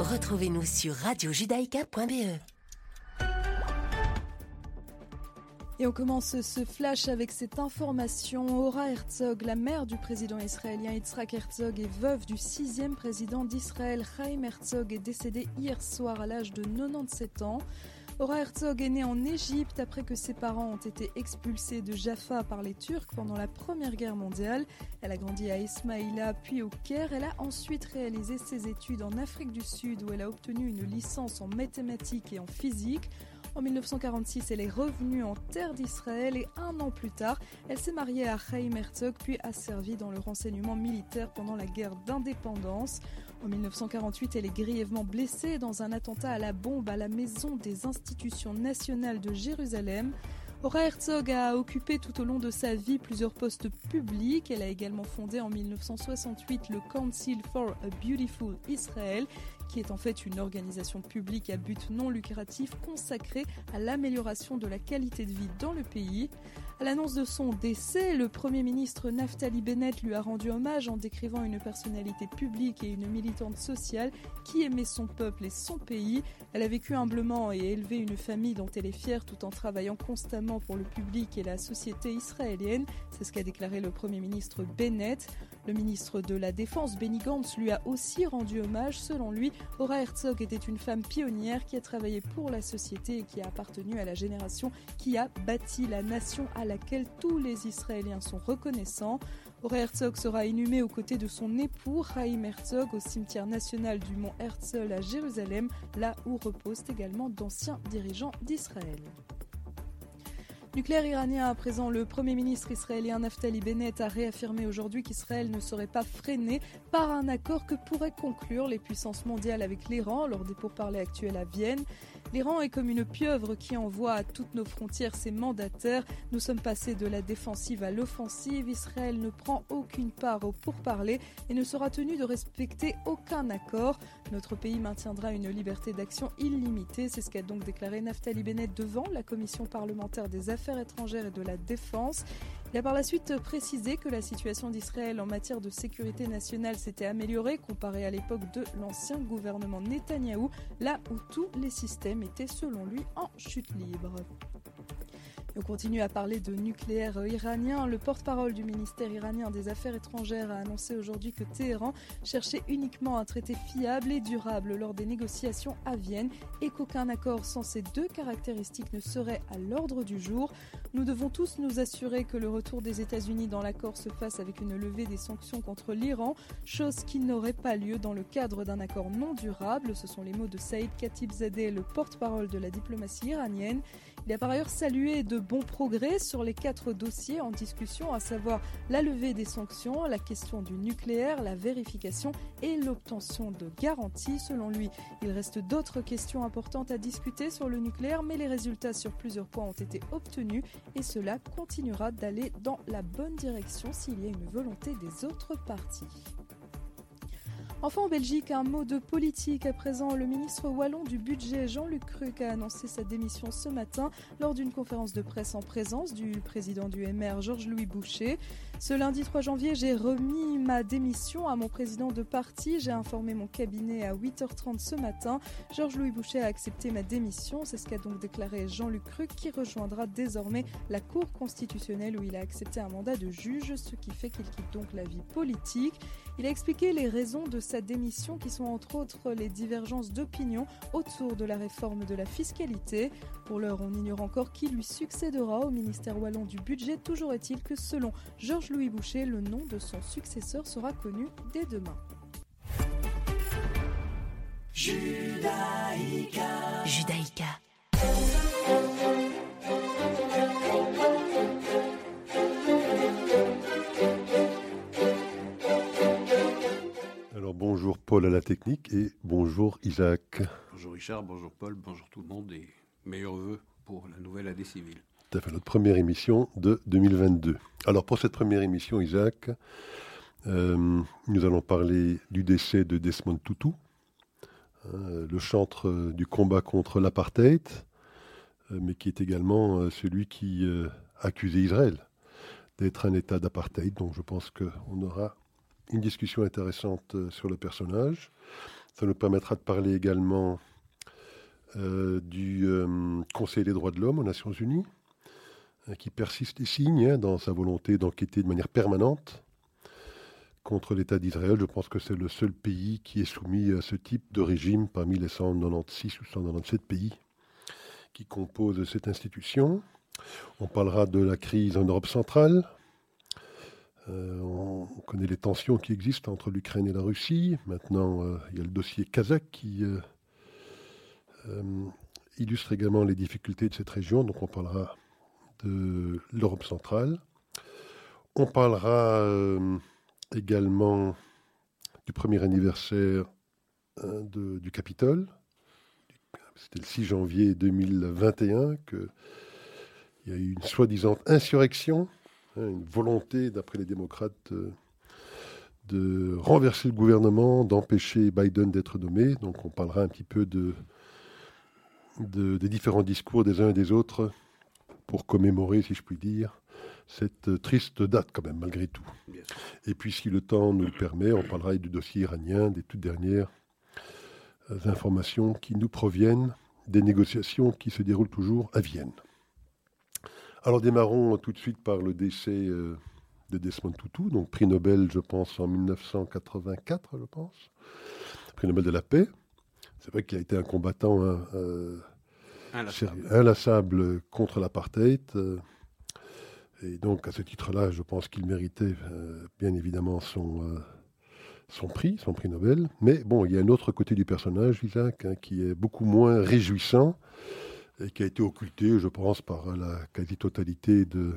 Retrouvez-nous sur radiojudaïka.be. Et on commence ce flash avec cette information. Ora Herzog, la mère du président israélien Yitzhak Herzog et veuve du sixième président d'Israël, Chaim Herzog, est décédée hier soir à l'âge de 97 ans. Ora Herzog est née en Égypte après que ses parents ont été expulsés de Jaffa par les Turcs pendant la Première Guerre mondiale. Elle a grandi à Ismaïla puis au Caire. Elle a ensuite réalisé ses études en Afrique du Sud où elle a obtenu une licence en mathématiques et en physique. En 1946, elle est revenue en terre d'Israël et un an plus tard, elle s'est mariée à Chaim Herzog puis a servi dans le renseignement militaire pendant la guerre d'indépendance. En 1948, elle est grièvement blessée dans un attentat à la bombe à la Maison des institutions nationales de Jérusalem. Ora Herzog a occupé tout au long de sa vie plusieurs postes publics. Elle a également fondé en 1968 le Council for a Beautiful Israel, qui est en fait une organisation publique à but non lucratif consacrée à l'amélioration de la qualité de vie dans le pays. À l'annonce de son décès, le Premier ministre Naftali Bennett lui a rendu hommage en décrivant une personnalité publique et une militante sociale qui aimait son peuple et son pays. Elle a vécu humblement et élevé une famille dont elle est fière tout en travaillant constamment pour le public et la société israélienne. C'est ce qu'a déclaré le Premier ministre Bennett. Le ministre de la Défense, Benny Gantz, lui a aussi rendu hommage. Selon lui, Ora Herzog était une femme pionnière qui a travaillé pour la société et qui a appartenu à la génération qui a bâti la nation à laquelle tous les Israéliens sont reconnaissants. Ora Herzog sera inhumée aux côtés de son époux Chaim Herzog au cimetière national du mont Herzl à Jérusalem, là où reposent également d'anciens dirigeants d'Israël. Nucléaire iranien à présent, le Premier ministre israélien Naftali Bennett a réaffirmé aujourd'hui qu'Israël ne serait pas freiné par un accord que pourraient conclure les puissances mondiales avec l'Iran lors des pourparlers actuels à Vienne. L'Iran est comme une pieuvre qui envoie à toutes nos frontières ses mandataires. Nous sommes passés de la défensive à l'offensive. Israël ne prend aucune part au pourparlers et ne sera tenu de respecter aucun accord. Notre pays maintiendra une liberté d'action illimitée. C'est ce qu'a donc déclaré Naftali Bennett devant la commission parlementaire des affaires étrangères et de la défense. Il a par la suite précisé que la situation d'Israël en matière de sécurité nationale s'était améliorée comparée à l'époque de l'ancien gouvernement Netanyahou, là où tous les systèmes étaient selon lui en chute libre. On continue à parler de nucléaire iranien. Le porte-parole du ministère iranien des Affaires étrangères a annoncé aujourd'hui que Téhéran cherchait uniquement un traité fiable et durable lors des négociations à Vienne et qu'aucun accord sans ces deux caractéristiques ne serait à l'ordre du jour. Nous devons tous nous assurer que le retour des États-Unis dans l'accord se fasse avec une levée des sanctions contre l'Iran, chose qui n'aurait pas lieu dans le cadre d'un accord non durable. Ce sont les mots de Saïd Khatibzadeh, le porte-parole de la diplomatie iranienne. Il a par ailleurs salué de bons progrès sur les quatre dossiers en discussion, à savoir la levée des sanctions, la question du nucléaire, la vérification et l'obtention de garanties. Selon lui, il reste d'autres questions importantes à discuter sur le nucléaire, mais les résultats sur plusieurs points ont été obtenus et cela continuera d'aller dans la bonne direction s'il y a une volonté des autres parties. Enfin en Belgique, un mot de politique. À présent, le ministre wallon du budget Jean-Luc Cruc a annoncé sa démission ce matin lors d'une conférence de presse en présence du président du MR Georges-Louis Boucher. Ce lundi 3 janvier, j'ai remis ma démission à mon président de parti. J'ai informé mon cabinet à 8h30 ce matin. Georges-Louis Boucher a accepté ma démission. C'est ce qu'a donc déclaré Jean-Luc Cruc qui rejoindra désormais la Cour constitutionnelle où il a accepté un mandat de juge, ce qui fait qu'il quitte donc la vie politique. Il a expliqué les raisons de sa démission qui sont entre autres les divergences d'opinion autour de la réforme de la fiscalité. Pour l'heure, on ignore encore qui lui succédera au ministère wallon du budget. Toujours est-il que selon Georges-Louis Boucher, le nom de son successeur sera connu dès demain. Judaïka. Judaïka. Alors bonjour Paul à la technique et bonjour Isaac. Bonjour Richard, bonjour Paul, bonjour tout le monde et meilleurs voeux pour la nouvelle année civile. Tout notre première émission de 2022. Alors pour cette première émission Isaac, euh, nous allons parler du décès de Desmond Tutu, hein, le chantre euh, du combat contre l'apartheid, euh, mais qui est également celui qui accusait Israël d'être un État d'apartheid. Donc je pense qu'on aura une discussion intéressante sur le personnage. Ça nous permettra de parler également du Conseil des droits de l'homme aux Nations Unies, qui persiste et signe hein, dans sa volonté d'enquêter de manière permanente contre l'État d'Israël. Je pense que c'est le seul pays qui est soumis à ce type de régime parmi les 196 ou 197 pays qui composent cette institution. On parlera de la crise en Europe centrale. Euh, on connaît les tensions qui existent entre l'Ukraine et la Russie. Maintenant, euh, il y a le dossier kazakh qui euh, illustre également les difficultés de cette région. Donc on parlera de l'Europe centrale. On parlera également du premier anniversaire hein, du Capitole. C'était le 6 janvier 2021 qu'il y a eu une soi-disant insurrection, hein, une volonté, d'après les démocrates, euh, de renverser le gouvernement, d'empêcher Biden d'être nommé. Donc on parlera un petit peu de, des différents discours des uns et des autres pour commémorer, si je puis dire, cette triste date quand même, malgré tout. Et puis si le temps nous le permet, on parlera du dossier iranien, des toutes dernières euh, informations qui nous proviennent des négociations qui se déroulent toujours à Vienne. Alors démarrons tout de suite par le décès euh, de Desmond Tutu, donc prix Nobel, je pense, en 1984, je pense. Prix Nobel de la paix. C'est vrai qu'il a été un combattant hein, euh, inlassable. contre l'apartheid. Et donc, à ce titre-là, je pense qu'il méritait euh, bien évidemment son, euh, son prix, son prix Nobel. Mais bon, il y a un autre côté du personnage, Isaac, hein, qui est beaucoup moins réjouissant et qui a été occulté, je pense, par la quasi-totalité de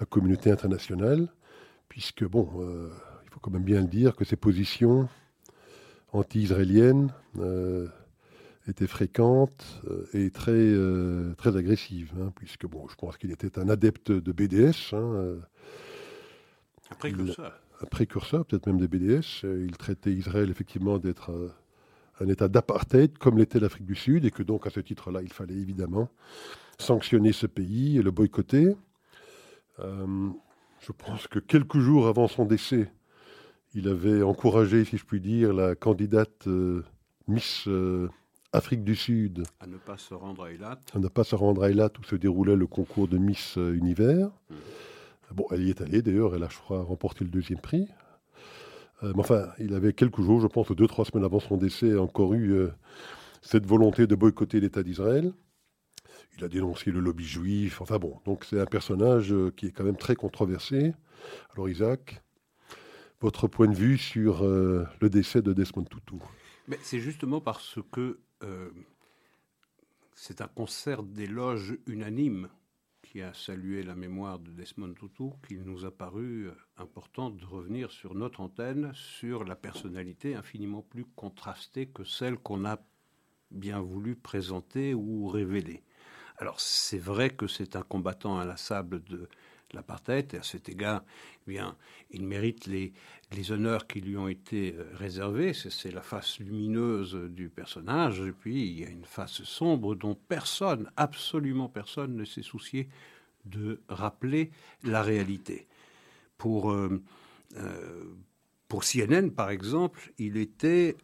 la communauté internationale, puisque, bon, euh, il faut quand même bien le dire que ses positions anti-israéliennes était fréquente euh, et très, euh, très agressive, hein, puisque bon, je pense qu'il était un adepte de BDS. Hein, euh, un précurseur. un précurseur, peut-être même des BDS. Il traitait Israël effectivement d'être un État d'apartheid, comme l'était l'Afrique du Sud, et que donc à ce titre-là, il fallait évidemment sanctionner ce pays et le boycotter. je pense que quelques jours avant son décès, il avait encouragé, si je puis dire, la candidate Miss Afrique du Sud. À ne pas se rendre à Eilat. À ne pas se rendre à Eilat où se déroulait le concours de Miss euh, Univers. Hmm. Bon, elle y est allée d'ailleurs, elle a, je crois, remporté le deuxième prix. Euh, mais enfin, il avait quelques jours, je pense, deux, trois semaines avant son décès, encore eu euh, cette volonté de boycotter l'État d'Israël. Il a dénoncé le lobby juif. Enfin bon, donc c'est un personnage qui est quand même très controversé. Alors Isaac, votre point de vue sur le décès de Desmond Tutu? Mais C'est justement parce que c'est un concert d'éloges unanime qui a salué la mémoire de Desmond Tutu qu'il nous a paru euh, important de revenir sur notre antenne sur la personnalité infiniment plus contrastée que celle qu'on a bien voulu présenter ou révéler. Alors c'est vrai que c'est un combattant inlassable de l'apartheid. Et à cet égard, eh bien, il mérite les, les honneurs qui lui ont été euh, réservés. C'est la face lumineuse du personnage. Et puis, il y a une face sombre dont personne, absolument personne, ne s'est soucié de rappeler la réalité. Pour, euh, euh, pour CNN, par exemple, il était,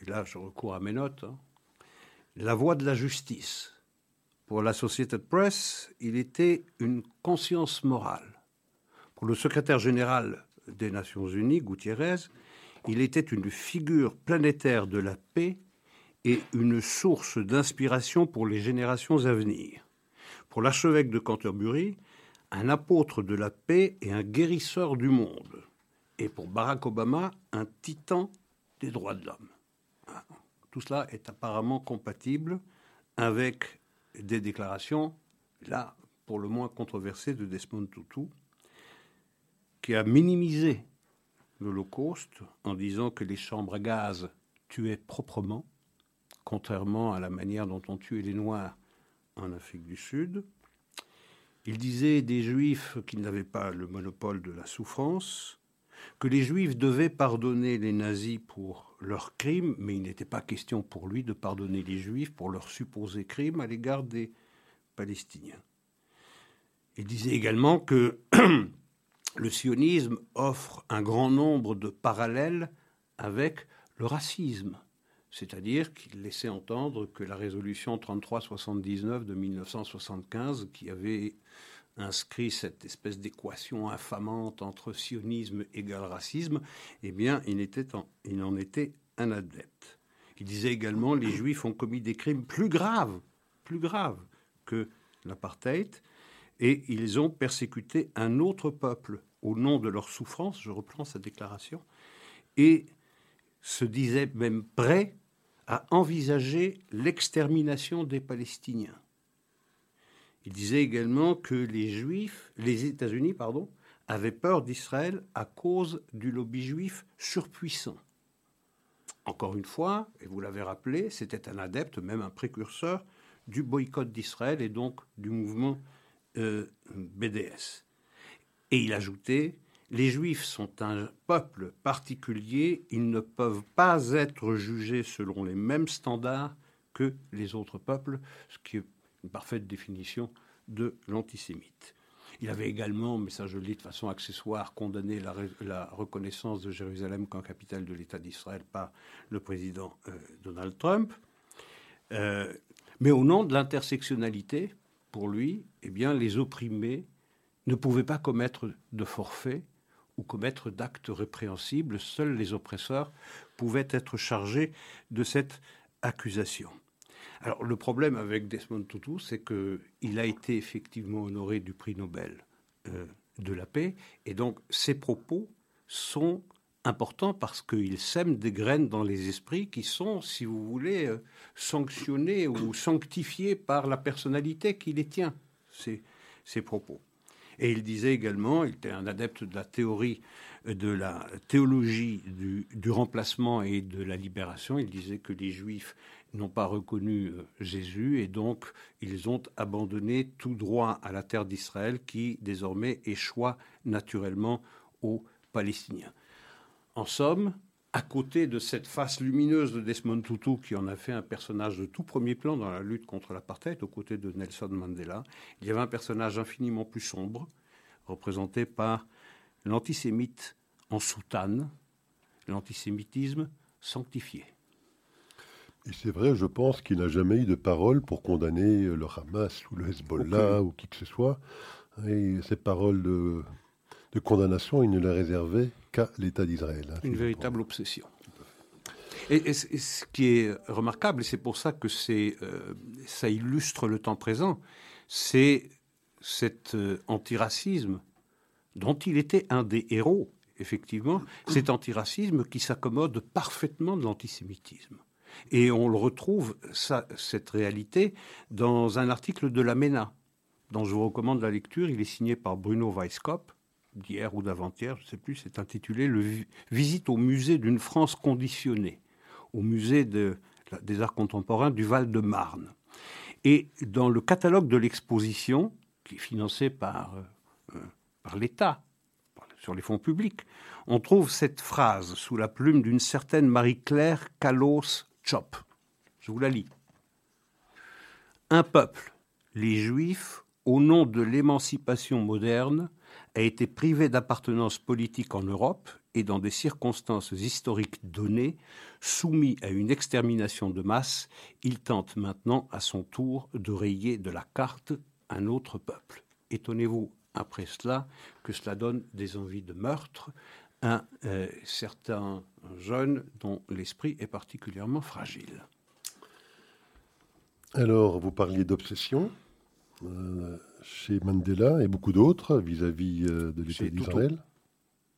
et là je recours à mes notes, hein, la voix de la justice pour l'Associated Press, il était une conscience morale. Pour le secrétaire général des Nations Unies, Gutiérrez, il était une figure planétaire de la paix et une source d'inspiration pour les générations à venir. Pour l'archevêque de Canterbury, un apôtre de la paix et un guérisseur du monde. Et pour Barack Obama, un titan des droits de l'homme. Tout cela est apparemment compatible avec des déclarations, là, pour le moins controversées, de Desmond Tutu, qui a minimisé l'Holocauste en disant que les chambres à gaz tuaient proprement, contrairement à la manière dont on tuait les Noirs en Afrique du Sud. Il disait des Juifs qu'ils n'avaient pas le monopole de la souffrance, que les Juifs devaient pardonner les nazis pour leurs crimes, mais il n'était pas question pour lui de pardonner les Juifs pour leurs supposés crimes à l'égard des Palestiniens. Il disait également que le sionisme offre un grand nombre de parallèles avec le racisme. C'est-à-dire qu'il laissait entendre que la résolution 3379 de 1975, qui avait inscrit cette espèce d'équation infamante entre sionisme égale racisme, eh bien, il, en, il en était un adepte. Il disait également les Juifs ont commis des crimes plus graves, plus graves que l'apartheid, et ils ont persécuté un autre peuple au nom de leur souffrance, je reprends sa déclaration, et se disait même prêt à envisager l'extermination des Palestiniens. Il disait également que les Juifs, les États-Unis, pardon, avaient peur d'Israël à cause du lobby juif surpuissant. Encore une fois, et vous l'avez rappelé, c'était un adepte, même un précurseur du boycott d'Israël et donc du mouvement euh, BDS. Et il ajoutait les Juifs sont un peuple particulier, ils ne peuvent pas être jugés selon les mêmes standards que les autres peuples, ce qui une parfaite définition de l'antisémite. Il avait également, mais ça je le dis de façon accessoire, condamné la, reconnaissance de Jérusalem comme capitale de l'État d'Israël par le président euh, Donald Trump. Euh, mais au nom de l'intersectionnalité, pour lui, eh bien, les opprimés ne pouvaient pas commettre de forfait ou commettre d'actes répréhensibles. Seuls les oppresseurs pouvaient être chargés de cette accusation. Alors le problème avec Desmond Tutu, c'est qu'il a été effectivement honoré du prix Nobel euh, de la paix, et donc ses propos sont importants parce qu'ils sèment des graines dans les esprits qui sont, si vous voulez, euh, sanctionnés ou sanctifiés par la personnalité qui les tient, ces, ces propos. Et il disait également, il était un adepte de la théorie, de la théologie du, remplacement et de la libération. Il disait que les Juifs n'ont pas reconnu euh, Jésus et donc ils ont abandonné tout droit à la terre d'Israël qui désormais échoit naturellement aux Palestiniens. En somme, à côté de cette face lumineuse de Desmond Tutu, qui en a fait un personnage de tout premier plan dans la lutte contre l'apartheid, aux côtés de Nelson Mandela, il y avait un personnage infiniment plus sombre, représenté par l'antisémite en soutane, l'antisémitisme sanctifié. Et c'est vrai, je pense qu'il n'a jamais eu de parole pour condamner le Hamas ou le Hezbollah ou qui que ce soit. Et ces paroles de, de condamnation, il ne les réservait qu'à l'État d'Israël. Hein, Une véritable obsession. Et, ce qui est remarquable, et c'est pour ça que c'est, euh, ça illustre le temps présent, c'est cet euh, antiracisme dont il était un des héros, effectivement, cet antiracisme qui s'accommode parfaitement de l'antisémitisme. Et on le retrouve, cette réalité, dans un article de la MENA, dont je vous recommande la lecture. Il est signé par Bruno Weisskopf, d'hier ou d'avant-hier, je ne sais plus, c'est intitulé Visite au musée d'une France conditionnée, au musée des arts contemporains du Val-de-Marne. Et dans le catalogue de l'exposition, qui est financé par, euh, par l'État, sur les fonds publics, on trouve cette phrase sous la plume d'une certaine Marie-Claire Calos Chop. Je vous la lis. Un peuple, les Juifs, au nom de l'émancipation moderne, a été privé d'appartenance politique en Europe et dans des circonstances historiques données, soumis à une extermination de masse, il tente maintenant à son tour de rayer de la carte un autre peuple. Étonnez-vous après cela que cela donne des envies de meurtre à euh, certains jeunes dont l'esprit est particulièrement fragile. Alors, vous parliez d'obsession. Euh, chez Mandela et beaucoup d'autres vis-à-vis euh, de l'État d'Israël.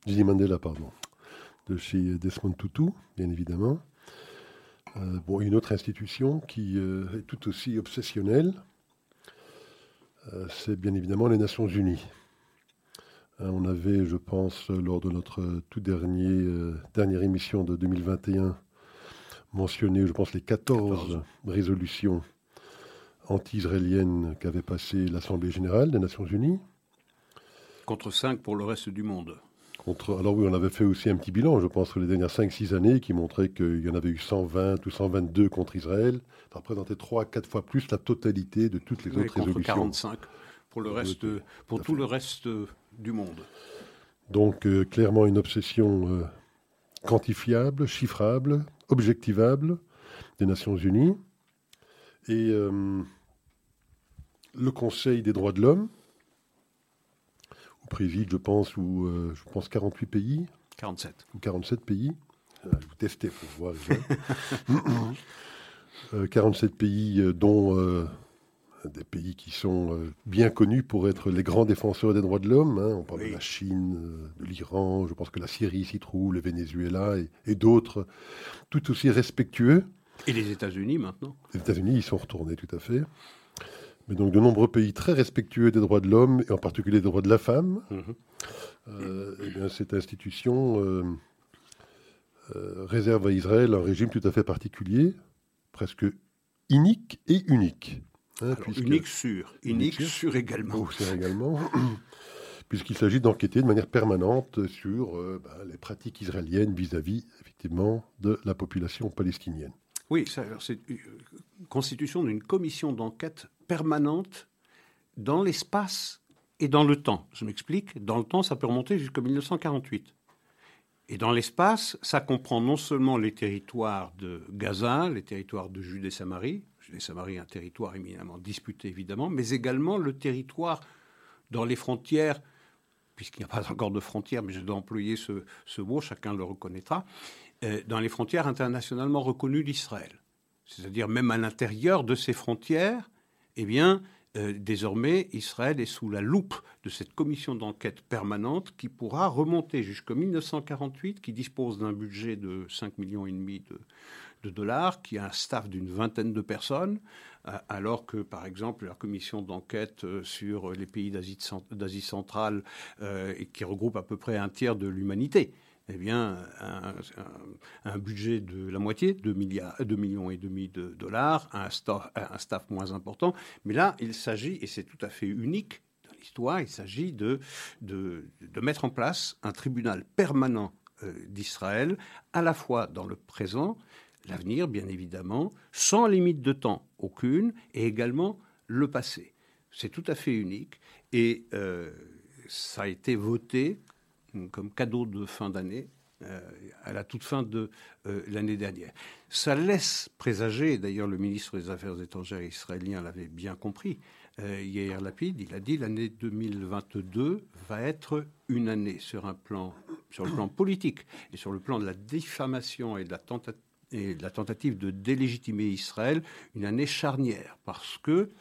Je Mandela, pardon. De chez Desmond Tutu, bien évidemment. Bon, une autre institution qui est tout aussi obsessionnelle, c'est bien évidemment les Nations Unies. On avait, je pense, lors de notre tout dernier, dernière émission de 2021, mentionné, je pense, les 14. résolutions anti-israélienne qu'avait passé l'Assemblée générale des Nations unies. Contre 5 pour le reste du monde. Contre, alors oui, on avait fait aussi un petit bilan, je pense, sur les dernières 5-6 années, qui montrait qu'il y en avait eu 120 ou 122 contre Israël. Ça représentait 3 4 fois plus la totalité de toutes les autres contre résolutions. 45 pour, le reste, pour tout le reste du monde. Donc euh, clairement une obsession euh, quantifiable, chiffrable, objectivable des Nations Unies. Et euh, le Conseil des droits de l'homme, où préside, je pense, ou, je pense 48 pays. 47. Ou 47 pays. je vous tester pour voir. 47 pays, dont des pays qui sont euh, bien connus pour être les grands défenseurs des droits de l'homme. Hein. On parle de la Chine, euh, de l'Iran, je pense que la Syrie s'y trouve, le Venezuela et, d'autres, tout aussi respectueux. Et les États-Unis maintenant Les États-Unis, ils sont retournés tout à fait. Mais donc de nombreux pays très respectueux des droits de l'homme, et en particulier des droits de la femme. Mhm. Euh, eh bien, cette institution réserve à Israël un régime tout à fait particulier, presque unique et unique. Hein, unique sur, unique, sur également. Oh, également. puisqu'il s'agit d'enquêter de manière permanente sur euh, bah, les pratiques israéliennes vis-à-vis, effectivement, de la population palestinienne. Oui, c'est une euh, constitution d'une commission d'enquête permanente dans l'espace et dans le temps. Je m'explique. Dans le temps, ça peut remonter jusqu'en 1948. Et dans l'espace, ça comprend non seulement les territoires de Gaza, les territoires de Judée-Samarie, les Samarie, un territoire éminemment disputé évidemment, mais également le territoire dans les frontières, puisqu'il n'y a pas encore de frontières, mais je dois employer ce, mot, chacun le reconnaîtra, euh, dans les frontières internationalement reconnues d'Israël. C'est-à-dire même à l'intérieur de ces frontières, eh bien, euh, désormais, Israël est sous la loupe de cette commission d'enquête permanente qui pourra remonter jusqu'en 1948, qui dispose d'un budget de 5 millions et demi de, de dollars, qui a un staff d'une vingtaine de personnes, euh, alors que, par exemple, la commission d'enquête euh, sur les pays d'Asie centrale, euh, qui regroupe à peu près un tiers de l'humanité, eh bien, un, budget de la moitié, 2, milliards, 2 millions et demi de dollars, un staff, moins important. Mais là, il s'agit, et c'est tout à fait unique dans l'histoire, il s'agit de, mettre en place un tribunal permanent d'Israël, à la fois dans le présent, l'avenir, bien évidemment, sans limite de temps aucune, et également le passé. C'est tout à fait unique, et euh, ça a été voté comme cadeau de fin d'année euh, à la toute fin de euh, l'année dernière. Ça laisse présager, d'ailleurs le ministre des Affaires étrangères israélien l'avait bien compris, hier Lapide, il a dit l'année 2022 va être une année sur un plan, sur le plan politique et sur le plan de la diffamation et de la tentative et la tentative de délégitimer Israël une année charnière, parce que,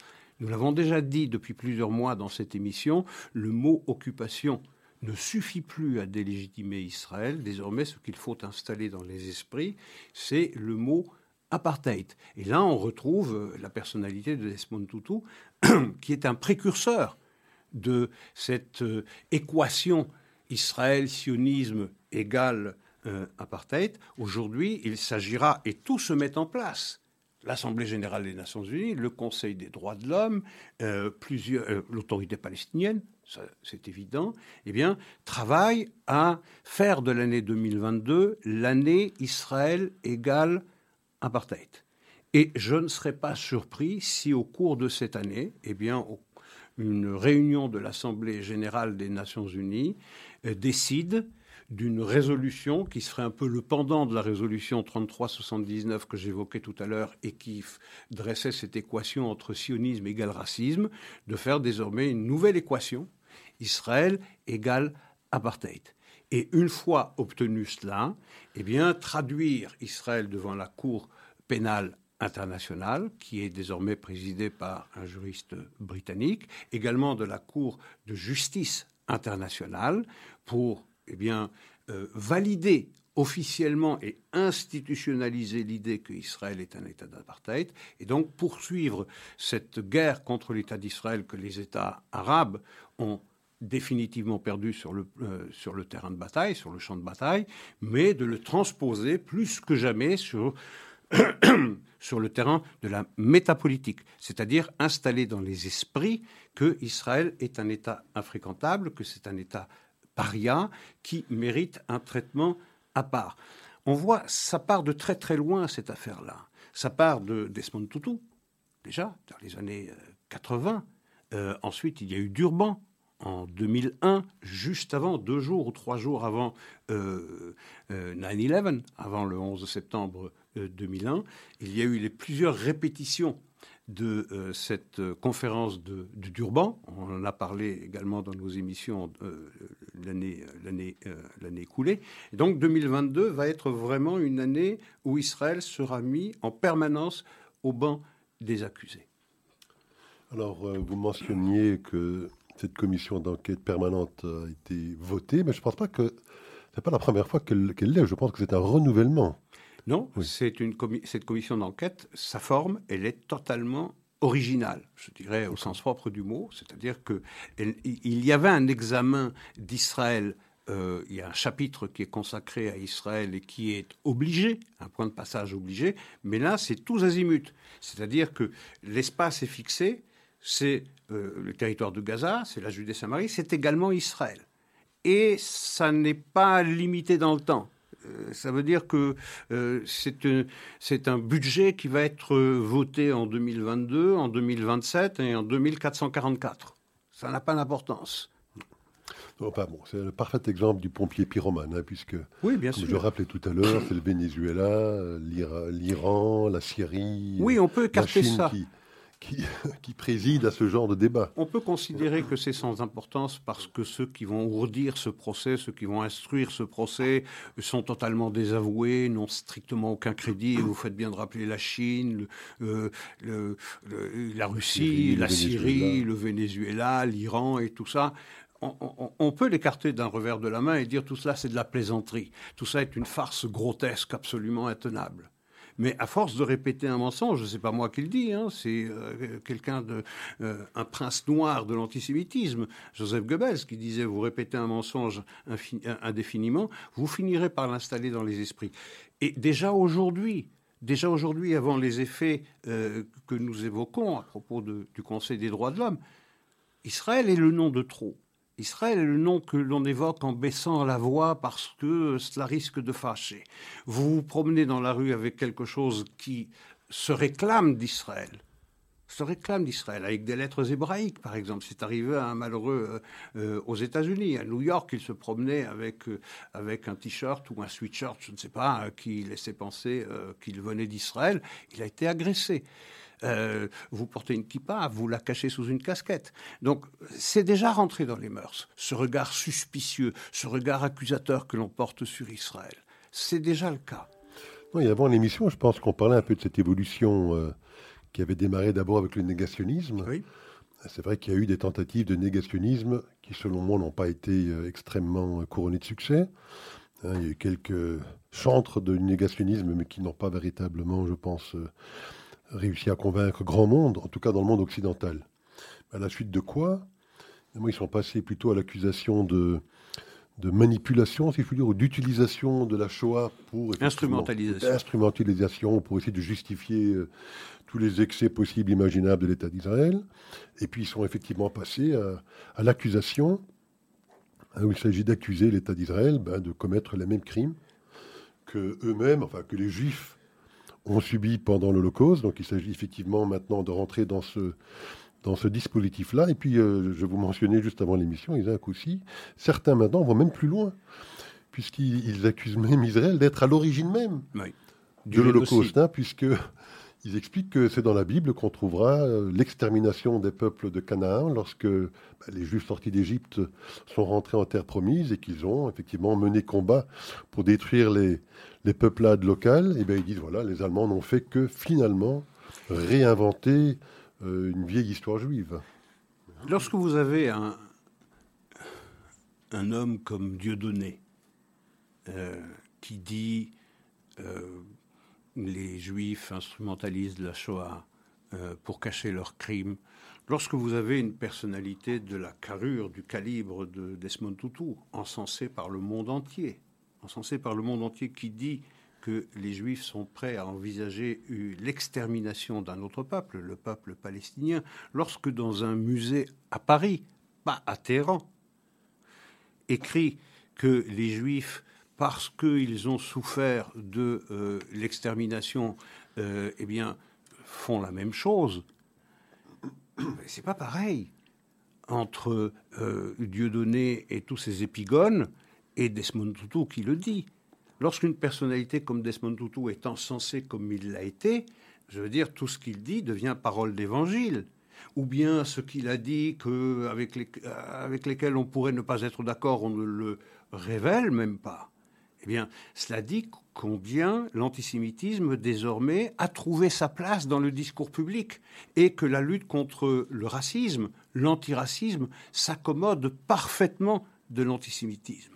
nous l'avons déjà dit depuis plusieurs mois dans cette émission, le mot occupation ne suffit plus à délégitimer Israël. Désormais, ce qu'il faut installer dans les esprits, c'est le mot apartheid. Et là, on retrouve la personnalité de Desmond Tutu, qui est un précurseur de cette euh, équation Israël-sionisme égale euh, apartheid. Aujourd'hui, il s'agira, et tout se met en place, l'Assemblée générale des Nations unies, le Conseil des droits de l'homme, euh, euh, l'autorité palestinienne, c'est évident, eh bien, travaille à faire de l'année 2022 l'année Israël égale apartheid. Et je ne serais pas surpris si au cours de cette année, eh bien, une réunion de l'Assemblée générale des Nations unies décide d'une résolution qui serait un peu le pendant de la résolution 3379 que j'évoquais tout à l'heure et qui dressait cette équation entre sionisme égale racisme, de faire désormais une nouvelle équation, Israël égale apartheid. Et une fois obtenu cela, eh bien, traduire Israël devant la Cour pénale internationale, qui est désormais présidée par un juriste britannique, également de la Cour de justice internationale, pour eh bien, euh, valider officiellement et institutionnaliser l'idée qu'Israël est un État d'apartheid, et donc poursuivre cette guerre contre l'État d'Israël que les États arabes ont définitivement perdu sur le, euh, terrain de bataille, sur le champ de bataille, mais de le transposer plus que jamais sur, sur le terrain de la métapolitique, c'est-à-dire installer dans les esprits que Israël est un État infréquentable, que c'est un État paria qui mérite un traitement à part. On voit, ça part de très très loin cette affaire-là. Ça part de Desmond Tutu, déjà, dans les années 80. Euh, euh, ensuite, il y a eu Durban en 2001, juste avant, deux jours ou trois jours avant 9-11, avant le 11 septembre 2001, il y a eu les plusieurs répétitions de euh, cette euh, conférence de, Durban. On en a parlé également dans nos émissions euh, l'année, l'année, l'année écoulée. Donc 2022 va être vraiment une année où Israël sera mis en permanence au banc des accusés. Alors, vous mentionniez que cette commission d'enquête permanente a été votée, mais je ne pense pas que ce n'est pas la première fois qu'elle, qu'elle l'est. Je pense que c'est un renouvellement. Non, c'est une cette commission d'enquête, sa forme, elle est totalement originale, je dirais au sens propre du mot, c'est-à-dire que il y avait un examen d'Israël. Euh, il y a un chapitre qui est consacré à Israël et qui est obligé, un point de passage obligé, mais là c'est tous azimuts, c'est-à-dire que l'espace est fixé, c'est euh, le territoire de Gaza, c'est la Judée-Samarie, c'est également Israël. Et ça n'est pas limité dans le temps. Euh, ça veut dire que euh, c'est un budget qui va être voté en 2022, en 2027 et en 2444. Ça n'a pas d'importance. bon, c'est le parfait exemple du pompier pyromane, hein, puisque, oui, bien comme sûr. je rappelais tout à l'heure, c'est le Venezuela, l'Iran, la Syrie. Oui, on peut écarter ça qui, préside à ce genre de débat. On peut considérer que c'est sans importance parce que ceux qui vont ourdir ce procès, ceux qui vont instruire ce procès, sont totalement désavoués, n'ont strictement aucun crédit. vous faites bien de rappeler la Chine, le, la Russie, la Syrie, le Venezuela, l'Iran et tout ça. on, peut l'écarter d'un revers de la main et dire tout cela c'est de la plaisanterie. Tout ça est une farce grotesque absolument intenable. Mais à force de répéter un mensonge, c'est pas moi qui le dis, hein, c'est euh, quelqu'un de euh, un prince noir de l'antisémitisme, Joseph Goebbels, qui disait vous répétez un mensonge indéfiniment, vous finirez par l'installer dans les esprits. Et déjà aujourd'hui, déjà aujourd'hui, avant les effets euh, que nous évoquons à propos du Conseil des droits de l'homme, Israël est le nom de trop. Israël est le nom que l'on évoque en baissant la voix parce que cela risque de fâcher. Vous vous promenez dans la rue avec quelque chose qui se réclame d'Israël, se réclame d'Israël, avec des lettres hébraïques, par exemple. C'est arrivé à un malheureux euh, euh, aux États-Unis. À New York, il se promenait avec, euh, avec un t-shirt ou un sweatshirt, je ne sais pas, qui laissait penser qu'il venait d'Israël. Il a été agressé. Vous portez une kippa, vous la cachez sous une casquette. Donc c'est déjà rentré dans les mœurs, ce regard suspicieux, ce regard accusateur que l'on porte sur Israël. C'est déjà le cas. Oui, avant l'émission, je pense qu'on parlait un peu de cette évolution qui avait démarré d'abord avec le négationnisme. Oui. C'est vrai qu'il y a eu des tentatives de négationnisme qui, selon moi, n'ont pas été euh, extrêmement couronnées de succès. Hein, il y a eu quelques chantres de négationnisme, mais qui n'ont pas véritablement, je pense, réussi à convaincre grand monde, en tout cas dans le monde occidental. À la suite de quoi Ils sont passés plutôt à l'accusation de, de manipulation, si je puis dire, ou d'utilisation de la Shoah pour... Instrumentalisation. Instrumentalisation, pour essayer de justifier euh, tous les excès possibles, imaginables de l'État d'Israël. Et puis ils sont effectivement passés à, l'accusation, hein, où il s'agit d'accuser l'État d'Israël ben, de commettre les mêmes crimes que eux-mêmes, enfin que les Juifs ont subi pendant l'Holocauste. Donc il s'agit effectivement maintenant de rentrer dans ce, dans ce dispositif-là. Et puis, euh, je vous mentionnais juste avant l'émission, Isaac aussi, certains maintenant vont même plus loin, puisqu'ils accusent même Israël d'être à l'origine même de l'Holocauste, hein, puisque ils expliquent que c'est dans la Bible qu'on trouvera euh, l'extermination des peuples de Canaan lorsque bah, les Juifs sortis d'Égypte sont rentrés en terre promise et qu'ils ont effectivement mené combat pour détruire les, les peuplades locales. Et bien ils disent voilà, les Allemands n'ont fait que finalement réinventer une vieille histoire juive. Lorsque vous avez un, un homme comme Dieudonné euh, qui dit les Juifs instrumentalisent la Shoah euh, pour cacher leurs crimes. Lorsque vous avez une personnalité de la carrure, du calibre de Desmond Tutu, encensé par le monde entier, encensé par le monde entier qui dit que les Juifs sont prêts à envisager l'extermination d'un autre peuple, le peuple palestinien, lorsque dans un musée à Paris, pas à Téhéran, écrit que les Juifs parce qu'ils ont souffert de euh, l'extermination, euh, eh bien, font la même chose. C'est pas pareil. entre euh, Dieudonné et tous ses épigones, et Desmond Tutu qui le dit. Lorsqu'une personnalité comme Desmond Tutu est encensée comme il l'a été, je veux dire, tout ce qu'il dit devient parole d'évangile. Ou bien ce qu'il a dit avec, les, avec lesquels on pourrait ne pas être d'accord, on ne le révèle même pas. Eh bien, cela dit combien l'antisémitisme désormais a trouvé sa place dans le discours public et que la lutte contre le racisme, l'antiracisme, s'accommode parfaitement de l'antisémitisme.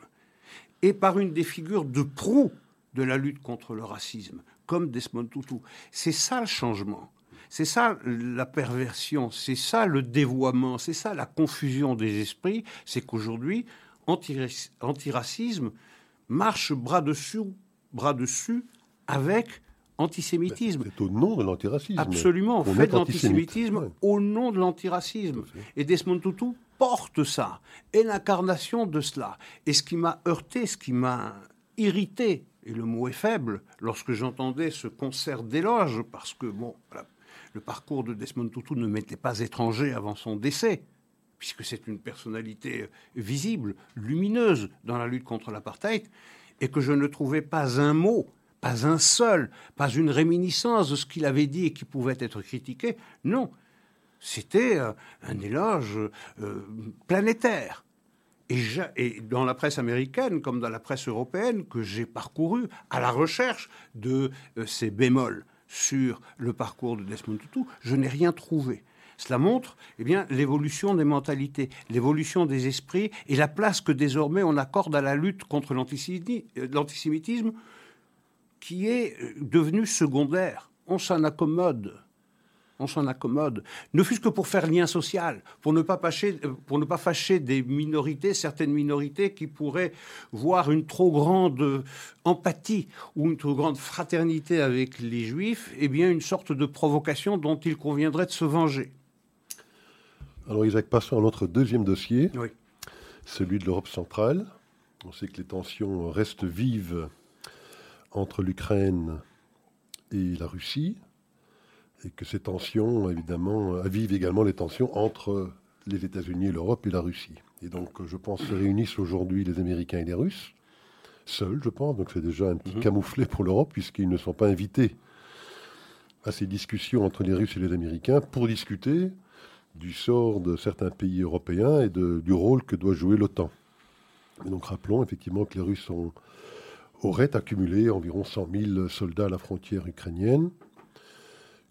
Et par une des figures de proue de la lutte contre le racisme, comme Desmond Tutu. C'est ça le changement. C'est ça la perversion, c'est ça le dévoiement, c'est ça la confusion des esprits. C'est qu'aujourd'hui, antiracisme marche bras dessus, bras dessus avec antisémitisme. C'est au nom de l'antiracisme. Absolument, on fait l'antisémitisme au nom de l'antiracisme. Et Desmond Tutu porte ça, est l'incarnation de cela. Et ce qui m'a heurté, ce qui m'a irrité, et le mot est faible, lorsque j'entendais ce concert d'éloges, parce que bon, le parcours de Desmond Tutu ne m'était pas étranger avant son décès puisque c'est une personnalité visible, lumineuse dans la lutte contre l'apartheid, et que je ne trouvais pas un mot, pas un seul, pas une réminiscence de ce qu'il avait dit et qui pouvait être critiqué. Non, c'était euh, un éloge euh, planétaire. Et, dans la presse américaine, comme dans la presse européenne, que j'ai parcouru à la recherche de euh, ces bémols sur le parcours de Desmond Tutu, je n'ai rien trouvé. Cela montre eh bien, l'évolution des mentalités, l'évolution des esprits et la place que désormais on accorde à la lutte contre l'antisémitisme qui est euh, devenu secondaire. On s'en accommode on s'en accommode, ne fût-ce que pour faire lien social, pour ne, pas fâcher, euh, pour ne pas fâcher des minorités, certaines minorités qui pourraient voir une trop grande empathie ou une trop grande fraternité avec les juifs, eh bien une sorte de provocation dont il conviendrait de se venger. Alors Isaac, passons à notre deuxième dossier, celui de l'Europe centrale. On sait que les tensions restent vives entre l'Ukraine et la Russie, et que ces tensions, évidemment, avivent également les tensions entre les États-Unis et l'Europe et la Russie. Et donc, je pense, se réunissent aujourd'hui les Américains et les Russes, seuls, je pense. Donc, c'est déjà un petit mhm. camouflet pour l'Europe, puisqu'ils ne sont pas invités à ces discussions entre les Russes et les Américains pour discuter du sort de certains pays européens et du rôle que doit jouer l'OTAN. Et donc rappelons effectivement que les Russes auraient accumulé environ 100 000 soldats à la frontière ukrainienne,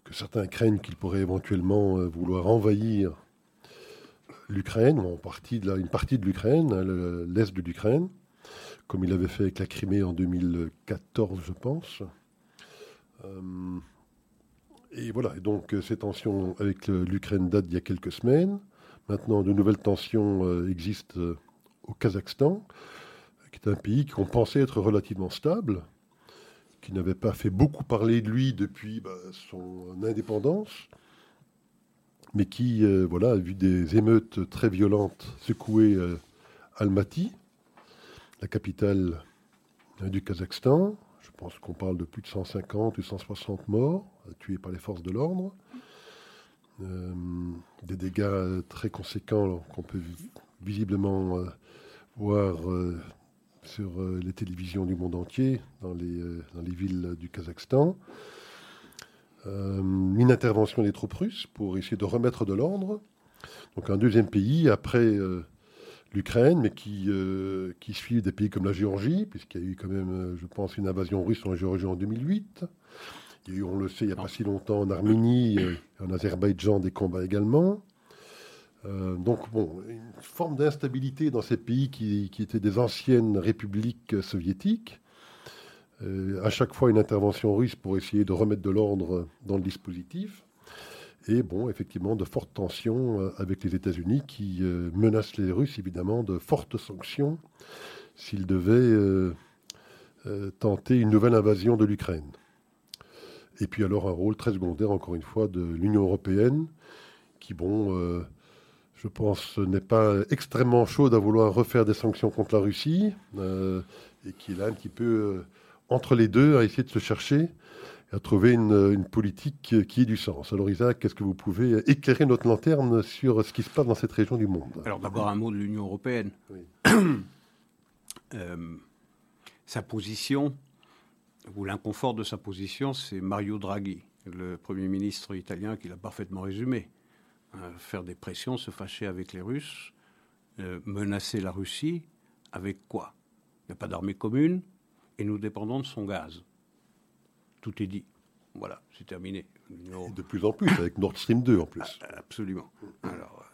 que certains craignent qu'ils pourraient éventuellement euh, vouloir envahir l'Ukraine, ou une partie de l'Ukraine, hein, l'est de l'Ukraine, comme il avait fait avec la Crimée en 2014, je pense. Euh, et voilà, donc euh, ces tensions avec l'Ukraine datent d'il y a quelques semaines. Maintenant, de nouvelles tensions existent au Kazakhstan, qui est un pays qu'on pensait être relativement stable, qui n'avait pas fait beaucoup parler de lui depuis bah, son indépendance, mais qui voilà, a vu des émeutes très violentes secouer Almaty, la capitale du Kazakhstan. Je pense qu'on parle de plus de 150 ou 160 morts tués par les forces de l'ordre. Euh, des dégâts très conséquents qu'on peut visiblement euh, voir euh, sur les télévisions du monde entier, dans les, dans les villes du Kazakhstan. une intervention des troupes russes pour essayer de remettre de l'ordre. Donc un deuxième pays après l'Ukraine, mais qui, qui suit des pays comme la Géorgie, puisqu'il y a eu quand même, je pense, une invasion russe en Géorgie en 2008 on le sait, il n'y a pas si longtemps en Arménie, en Azerbaïdjan, des combats également. Euh, donc, bon, une forme d'instabilité dans ces pays qui, étaient des anciennes républiques soviétiques. Euh, à chaque fois, une intervention russe pour essayer de remettre de l'ordre dans le dispositif. Et bon, effectivement, de fortes tensions euh, avec les États-Unis qui menacent les Russes, évidemment, de fortes sanctions s'ils devaient tenter une nouvelle invasion de l'Ukraine. Et puis alors un rôle très secondaire, encore une fois, de l'Union européenne, qui, bon, je pense, n'est pas extrêmement chaude à vouloir refaire des sanctions contre la Russie, euh, et qui est là un petit peu euh, entre les deux, à essayer de se chercher. à trouver une, politique qui ait du sens. Alors Isaac, est-ce que vous pouvez éclairer notre lanterne sur ce qui se passe dans cette région du monde? Alors d'abord un mot de l'Union européenne. Euh, sa position, ou l'inconfort de sa position, c'est Mario Draghi, le Premier ministre italien qui l'a parfaitement résumé. Euh, faire des pressions, se fâcher avec les Russes, euh, menacer la Russie, avec quoi? Il n'y a pas d'armée commune et nous dépendons de son gaz. Tout est dit. Voilà, c'est terminé. De plus en plus, avec Nord Stream 2 en plus. Ah, absolument. Alors, euh,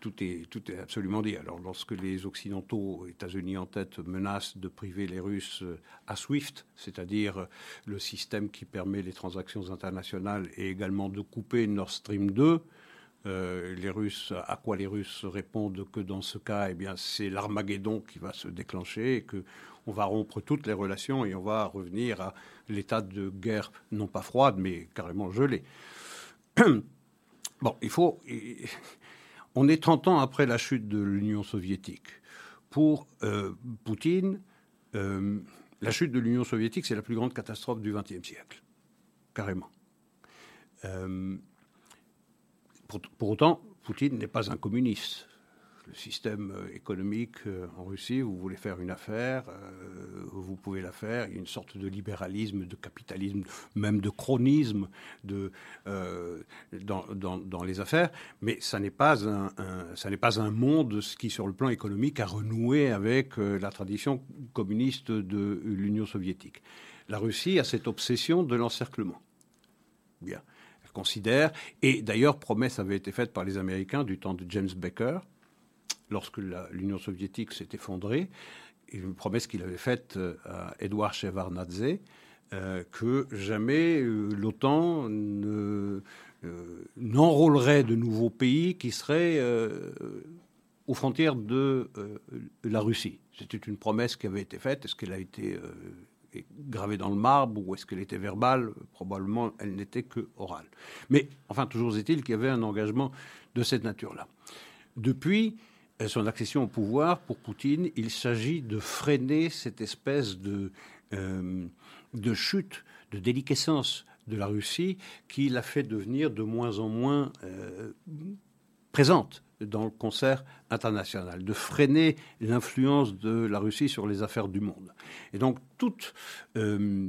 tout est, tout est absolument dit. Alors, lorsque les Occidentaux, États-Unis en tête, menacent de priver les Russes euh, à SWIFT, c'est-à-dire euh, le système qui permet les transactions internationales, et également de couper Nord Stream 2, les Russes, à quoi les Russes répondent que dans ce cas, eh bien, c'est l'Armageddon qui va se déclencher et que on va rompre toutes les relations et on va revenir à l'état de guerre, non pas froide, mais carrément gelée. Bon, il faut. On est 30 ans après la chute de l'Union soviétique. Pour euh, Poutine, euh, la chute de l'Union soviétique, c'est la plus grande catastrophe du XXe siècle. Carrément. Euh, pour, autant, Poutine n'est pas un communiste le système euh, économique euh, en Russie, vous voulez faire une affaire, euh, vous pouvez la faire. Il y a une sorte de libéralisme, de capitalisme, même de chronisme dans, les affaires, mais ça n'est pas un, monde qui, sur le plan économique, a renoué avec la tradition communiste de l'Union soviétique. La Russie a cette obsession de l'encerclement. Bien. Elle considère, et d'ailleurs, promesse avait été faite par les Américains du temps de James Baker, lorsque l'Union soviétique s'est effondrée, une promesse qu'il avait faite euh, à Edouard Shevardnadze, euh, que jamais euh, l'OTAN n'enrôlerait de nouveaux pays qui seraient aux frontières de la Russie. C'était une promesse qui avait été faite. Est-ce qu'elle a été gravée dans le marbre ou est-ce qu'elle était verbale? Probablement, elle n'était que orale. Mais enfin, toujours est-il qu'il y avait un engagement de cette nature-là. Depuis, son accession au pouvoir, pour Poutine, il s'agit de freiner cette espèce de, euh, de chute, de déliquescence de la Russie qui l'a fait devenir de moins en moins euh, présente dans le concert international, de freiner l'influence de la Russie sur les affaires du monde. Et donc toute, euh,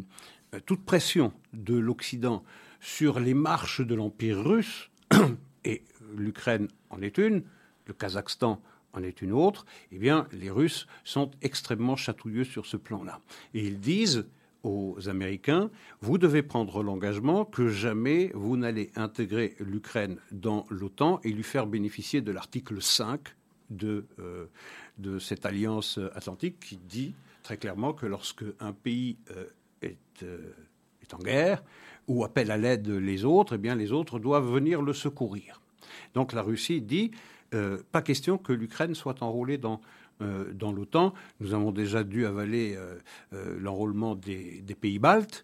toute pression de l'Occident sur les marches de l'Empire russe, et l'Ukraine en est une, le Kazakhstan en est une autre, eh bien, les Russes sont extrêmement chatouilleux sur ce plan-là. Et ils disent aux Américains, vous devez prendre l'engagement que jamais vous n'allez intégrer l'Ukraine dans l'OTAN et lui faire bénéficier de l'article 5 de, euh, de cette alliance atlantique qui dit très clairement que lorsque un pays euh, est, euh, est, en guerre ou appelle à l'aide les autres, eh bien les autres doivent venir le secourir. Donc la Russie dit euh, pas question que l'Ukraine soit enrôlée dans, euh, l'OTAN. Nous avons déjà dû avaler euh, l'enrôlement des, pays baltes.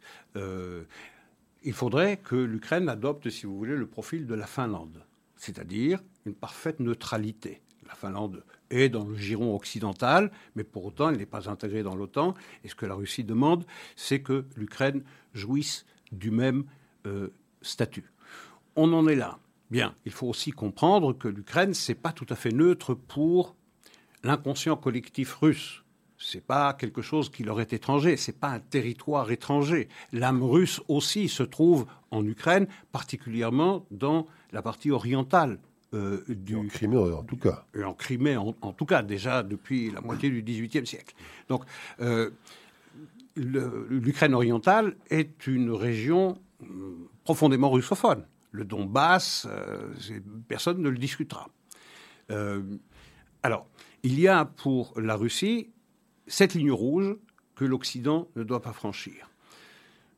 il faudrait que l'Ukraine adopte, si vous voulez, le profil de la Finlande, c'est-à-dire une parfaite neutralité. La Finlande est dans le giron occidental, mais pour autant, elle n'est pas intégrée dans l'OTAN. Et ce que la Russie demande, c'est que l'Ukraine jouisse du même statut. On en est là. Bien, il faut aussi comprendre que l'Ukraine, c'est pas tout à fait neutre pour l'inconscient collectif russe. C'est pas quelque chose qui leur est étranger, c'est pas un territoire étranger. L'âme russe aussi se trouve en Ukraine, particulièrement dans la partie orientale euh, du. En Crimée, en tout cas. Et en Crimée, en, tout cas, déjà depuis la moitié du XVIIIe siècle. Donc, euh, l'Ukraine orientale est une région hum, profondément russophone le Donbass, euh, personne ne le discutera. Euh, alors, il y a pour la Russie cette ligne rouge que l'Occident ne doit pas franchir.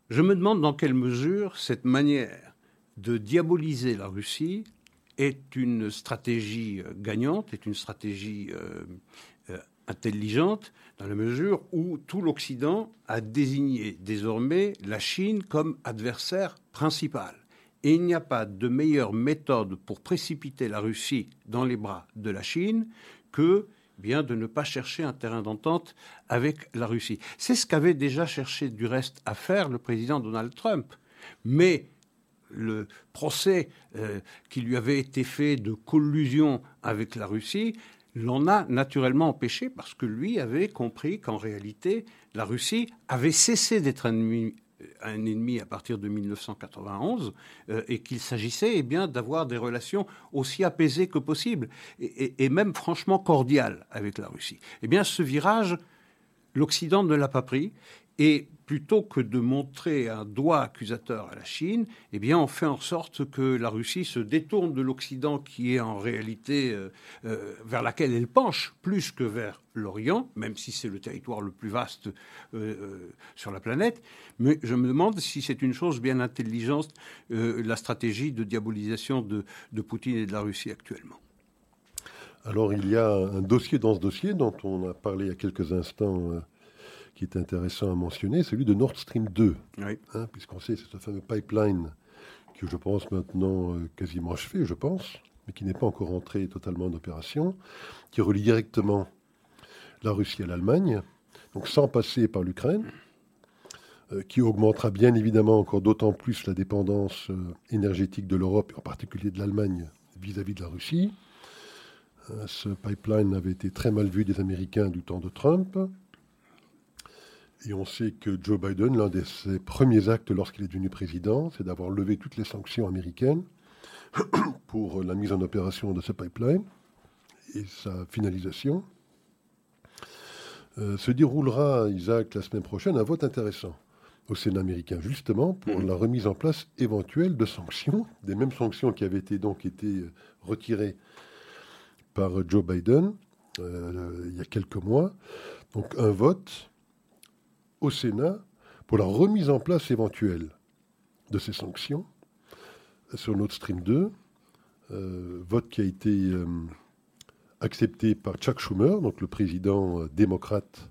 Je me demande dans quelle mesure cette manière de diaboliser la Russie est une stratégie euh, gagnante, est une stratégie intelligente, dans la mesure où tout l'Occident a désigné désormais la Chine comme adversaire principal. Et il n'y a pas de meilleure méthode pour précipiter la Russie dans les bras de la Chine que bien de ne pas chercher un terrain d'entente avec la Russie. C'est ce qu'avait déjà cherché du reste à faire le président Donald Trump. Mais le procès euh, qui lui avait été fait de collusion avec la Russie l'en a naturellement empêché parce que lui avait compris qu'en réalité, la Russie avait cessé d'être un ennemi, un ennemi à partir de 1991 euh, et qu'il s'agissait eh bien d'avoir des relations aussi apaisées que possible et, et, même franchement cordiales avec la Russie. Eh bien, ce virage, l'Occident ne l'a pas pris et plutôt que de montrer un doigt accusateur à la Chine, eh bien, on fait en sorte que la Russie se détourne de l'Occident, qui est en réalité euh, euh, vers laquelle elle penche plus que vers l'Orient, même si c'est le territoire le plus vaste euh, sur la planète. Mais je me demande si c'est une chose bien intelligente, la stratégie de diabolisation de, de, Poutine et de la Russie actuellement. Alors, il y a un dossier dans ce dossier dont on a parlé il y a quelques instants qui est intéressant à mentionner, celui de Nord Stream 2. Hein, puisqu'on sait, c'est ce fameux pipeline que je pense maintenant euh, quasiment achevé, je pense, mais qui n'est pas encore entré totalement en opération, qui relie directement la Russie à l'Allemagne, donc sans passer par l'Ukraine, euh, qui augmentera bien évidemment encore d'autant plus la dépendance euh, énergétique de l'Europe, en particulier de l'Allemagne, vis-à-vis de la Russie. ce pipeline avait été très mal vu des Américains du temps de Trump. Et on sait que Joe Biden, l'un de ses premiers actes lorsqu'il est devenu président, c'est d'avoir levé toutes les sanctions américaines pour la mise en opération de ce pipeline et sa finalisation. Euh, se déroulera, Isaac, la semaine prochaine, un vote intéressant au Sénat américain, justement pour mhm. la remise en place éventuelle de sanctions, des mêmes sanctions qui avaient été donc été retirées par Joe Biden euh, il y a quelques mois. Donc un vote au Sénat pour la remise en place éventuelle de ces sanctions sur Nord Stream 2, euh, vote qui a été euh, accepté par Chuck Schumer, donc le président euh, démocrate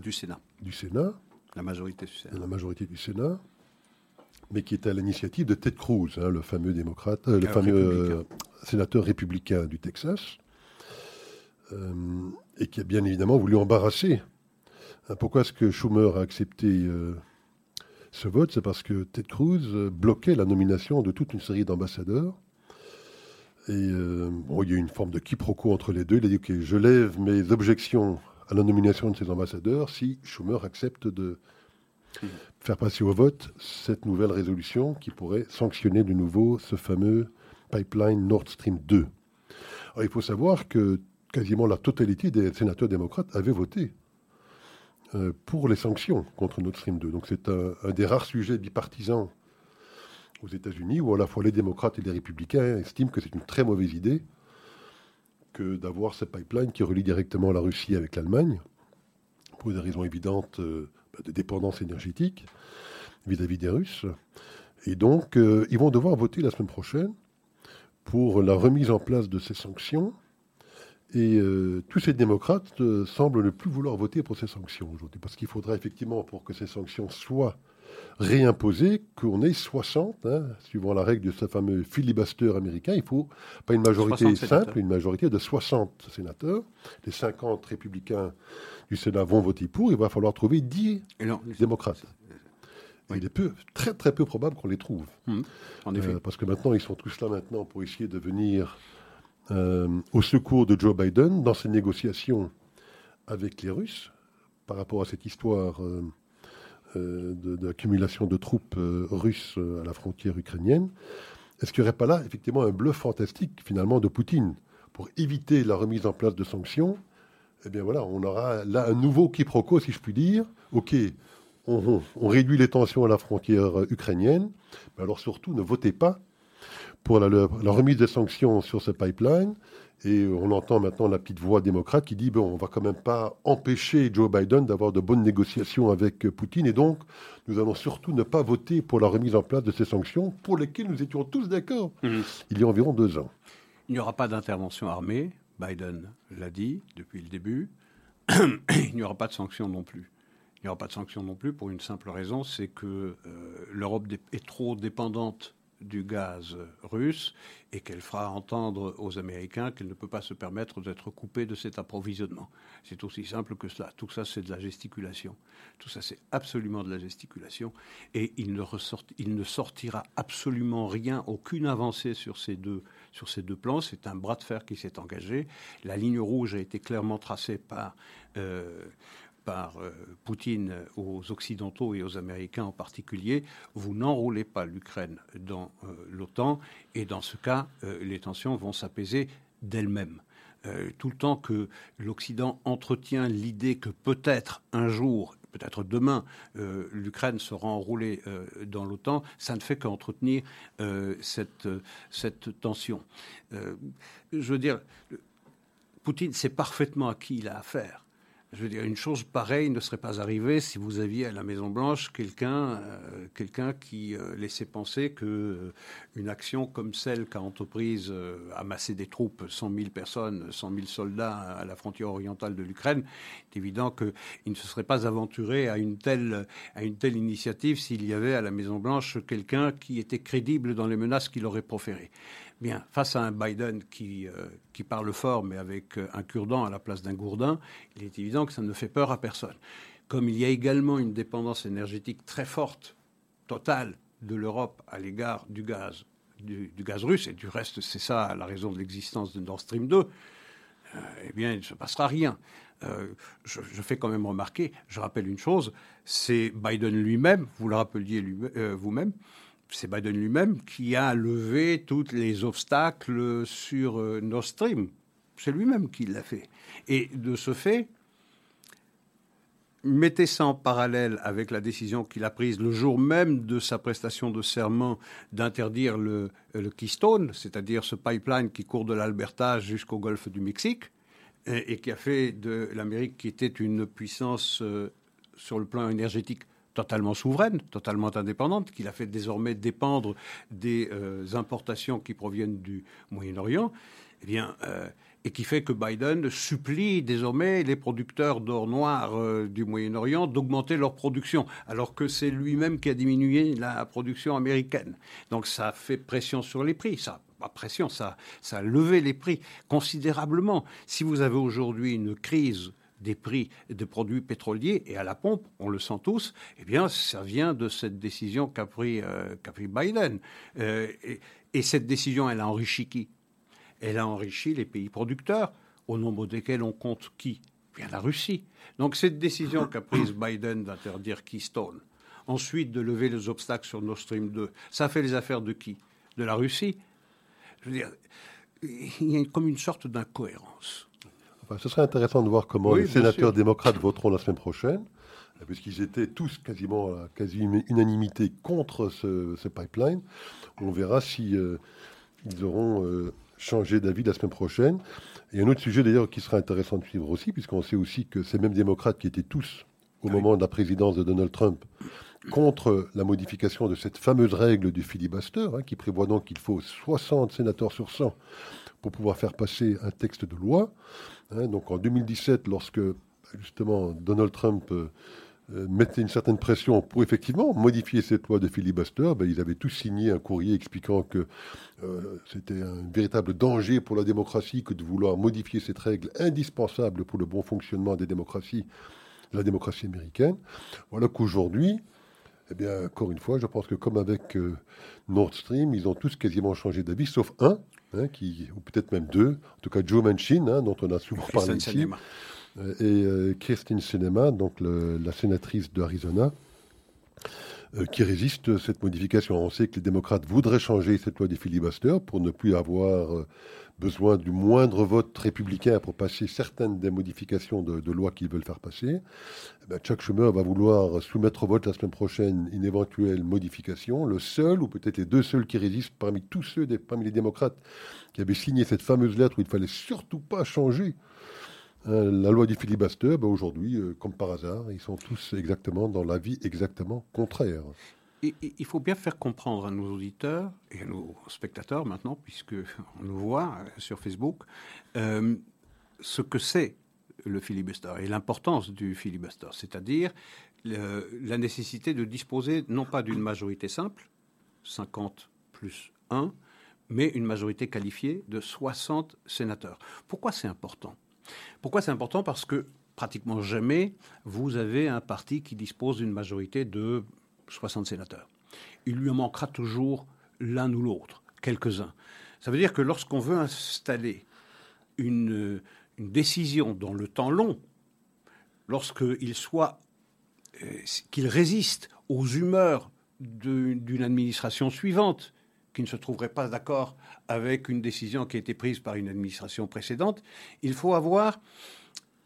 du Sénat. Du Sénat. La majorité du Sénat. La majorité du Sénat, mais qui était à l'initiative de Ted Cruz, hein, le fameux démocrate, le fameux sénateur républicain du Texas, et qui a bien évidemment voulu embarrasser pourquoi est-ce que Schumer a accepté euh, ce vote? C'est parce que Ted Cruz euh, bloquait la nomination de toute une série d'ambassadeurs. Il y a eu une forme de quiproquo entre les deux. Il a dit que je lève mes objections à la nomination de ces ambassadeurs si Schumer accepte de faire passer au vote cette nouvelle résolution qui pourrait sanctionner de nouveau ce fameux pipeline Nord Stream 2. il faut savoir que quasiment la totalité des sénateurs démocrates avaient voté euh, pour les sanctions contre Nord Stream 2. Donc c'est un, des rares sujets bipartisans aux États-Unis où à la fois les démocrates et les républicains estiment que c'est une très mauvaise idée que d'avoir ce pipeline qui relie directement la Russie avec l'Allemagne, pour des raisons évidentes euh, de dépendance énergétique vis-à-vis des Russes. Et donc, euh, ils vont devoir voter la semaine prochaine pour la remise en place de ces sanctions et euh, tous ces démocrates euh, semblent ne plus vouloir voter pour ces sanctions aujourd'hui. Parce qu'il faudra effectivement, pour que ces sanctions soient réimposées, qu'on ait 60, hein, suivant la règle de ce fameux filibuster américain. Il faut pas une majorité simple, une majorité de 60 sénateurs. Les 50 républicains du Sénat vont voter pour. Il va falloir trouver 10 démocrates. Il est peu, très très peu probable qu'on les trouve. En effet. Euh, parce que maintenant, ils sont tous là maintenant pour essayer de venir au secours de Joe Biden dans ses négociations avec les Russes par rapport à cette histoire euh, euh, d'accumulation de, troupes russes à la frontière ukrainienne. Est-ce qu'il n'y aurait pas là effectivement un bluff fantastique finalement de Poutine? Pour éviter la remise en place de sanctions Eh bien voilà, on aura là un nouveau quiproquo si je puis dire. Ok, on réduit les tensions à la frontière ukrainienne, mais alors surtout ne votez pas pour la, remise des sanctions sur ce pipeline. Et on entend maintenant la petite voix démocrate qui dit bon, on va quand même pas empêcher Joe Biden d'avoir de bonnes négociations avec Poutine. Et donc, nous allons surtout ne pas voter pour la remise en place de ces sanctions pour lesquelles nous étions tous d'accord mhm. il y a environ deux ans. Il n'y aura pas d'intervention armée. Biden l'a dit depuis le début. il n'y aura pas de sanctions non plus. Il n'y aura pas de sanctions non plus pour une simple raison, c'est que euh, l'Europe est trop dépendante du gaz russe et qu'elle fera entendre aux Américains qu'elle ne peut pas se permettre d'être coupée de cet approvisionnement. C'est aussi simple que cela. Tout ça, c'est de la gesticulation. Tout ça, c'est absolument de la gesticulation. Et il ne, il ne sortira absolument rien, aucune avancée sur ces deux, sur ces deux plans. C'est un bras de fer qui s'est engagé. La ligne rouge a été clairement tracée par... Euh, par euh, Poutine aux Occidentaux et aux Américains en particulier, vous n'enroulez pas l'Ukraine dans euh, l'OTAN et dans ce cas, euh, les tensions vont s'apaiser d'elles-mêmes. tout le temps que l'Occident entretient l'idée que peut-être un jour, peut-être demain, l'Ukraine sera enroulée dans l'OTAN, ça ne fait qu'entretenir cette, cette tension. je veux dire, Poutine sait parfaitement à qui il a affaire. Je veux dire, une chose pareille ne serait pas arrivée si vous aviez à la Maison Blanche quelqu'un, euh, quelqu'un qui euh, laissait penser que euh, une action comme celle qu'a entreprise amasser des troupes, 100 000 personnes, 100 000 soldats à la frontière orientale de l'Ukraine, c'est évident qu'il ne se serait pas aventuré à une telle, à une telle initiative s'il y avait à la Maison Blanche quelqu'un qui était crédible dans les menaces qu'il aurait proférées. Bien, face à un Biden qui, euh, qui parle fort, mais avec euh, un cure-dent à la place d'un gourdin, il est évident que ça ne fait peur à personne. Comme il y a également une dépendance énergétique très forte, totale, de l'Europe à l'égard du gaz, du, gaz russe, et du reste, c'est ça la raison de l'existence de Nord Stream 2, euh, eh bien, il ne se passera rien. je, fais quand même remarquer, je rappelle une chose, c'est Biden lui-même, vous le rappeliez vous-même, c'est Biden lui-même qui a levé tous les obstacles sur euh, Nord Stream. C'est lui-même qui l'a fait. Et de ce fait, mettez ça en parallèle avec la décision qu'il a prise le jour même de sa prestation de serment d'interdire le, Keystone, c'est-à-dire ce pipeline qui court de l'Alberta jusqu'au golfe du Mexique, et, qui a fait de l'Amérique, qui était une puissance euh, sur le plan énergétique totalement souveraine, totalement indépendante, qu'il a fait désormais dépendre des euh, importations qui proviennent du Moyen-Orient, eh euh, et qui fait que Biden supplie désormais les producteurs d'or noir euh, du Moyen-Orient d'augmenter leur production, alors que c'est lui-même qui a diminué la production américaine. Donc ça fait pression sur les prix, ça. Pression, ça a levé les prix considérablement. Si vous avez aujourd'hui une crise des prix de produits pétroliers et à la pompe, on le sent tous, eh bien, ça vient de cette décision qu'a pris, euh, pris, Biden. Euh, et, cette décision, elle a enrichi qui? Elle a enrichi les pays producteurs, au nombre desquels on compte qui? Bien la Russie. Donc cette décision qu'a prise Biden d'interdire Keystone, ensuite de lever les obstacles sur Nord Stream 2, ça fait les affaires de qui? De la Russie? Je veux dire, il y a comme une sorte d'incohérence ce serait intéressant de voir comment les sénateurs démocrates voteront la semaine prochaine, euh, puisqu'ils étaient tous quasiment à quasi unanimité contre ce, pipeline. On verra si euh, ils auront euh, changé d'avis la semaine prochaine. Et un autre sujet d'ailleurs qui sera intéressant de suivre aussi, puisqu'on sait aussi que ces mêmes démocrates qui étaient tous au moment de la présidence de Donald Trump contre la modification de cette fameuse règle du filibuster, hein, qui prévoit donc qu'il faut 60 sénateurs sur 100 pour pouvoir faire passer un texte de loi. Hein, donc en 2017, lorsque justement Donald Trump euh, euh, mettait une certaine pression pour effectivement modifier cette loi de filibuster, ben, ils avaient tous signé un courrier expliquant que euh, c'était un véritable danger pour la démocratie que de vouloir modifier cette règle indispensable pour le bon fonctionnement des démocraties, la démocratie américaine. Voilà qu'aujourd'hui, eh bien, encore une fois, je pense que comme avec Nord Stream, ils ont tous quasiment changé d'avis, sauf un, Hein, qui, ou peut-être même deux, en tout cas Joe Manchin, hein, dont on a souvent parlé ici, euh, et euh, Christine Sinema, donc la sénatrice d'Arizona, euh, qui résiste à cette modification. On sait que les démocrates voudraient changer cette loi des filibusters pour ne plus avoir besoin du moindre vote républicain pour passer certaines des modifications de, lois qu'ils veulent faire passer, eh ben, Chuck Schumer va vouloir soumettre au vote la semaine prochaine une éventuelle modification. Le seul, ou peut-être les deux seuls qui résistent parmi tous ceux, des, parmi les démocrates, qui avaient signé cette fameuse lettre où il fallait surtout pas changer hein, la loi du filibuster, ben aujourd'hui, euh, comme par hasard, ils sont tous exactement dans l'avis exactement contraire il faut bien faire comprendre à nos auditeurs et à nos spectateurs maintenant, puisque on nous voit euh, sur Facebook, euh, ce que c'est le filibuster et l'importance du filibuster, c'est-à-dire la nécessité de disposer non pas d'une majorité simple, 50 plus 1, mais une majorité qualifiée de 60 sénateurs. Pourquoi c'est important? Pourquoi c'est important? Parce que pratiquement jamais vous avez un parti qui dispose d'une majorité de 60 sénateurs. Il lui en manquera toujours l'un ou l'autre, quelques-uns. Ça veut dire que lorsqu'on veut installer une, décision dans le temps long, lorsqu'il soit euh, qu'il résiste aux humeurs d'une administration suivante, qui ne se trouverait pas d'accord avec une décision qui a été prise par une administration précédente, il faut avoir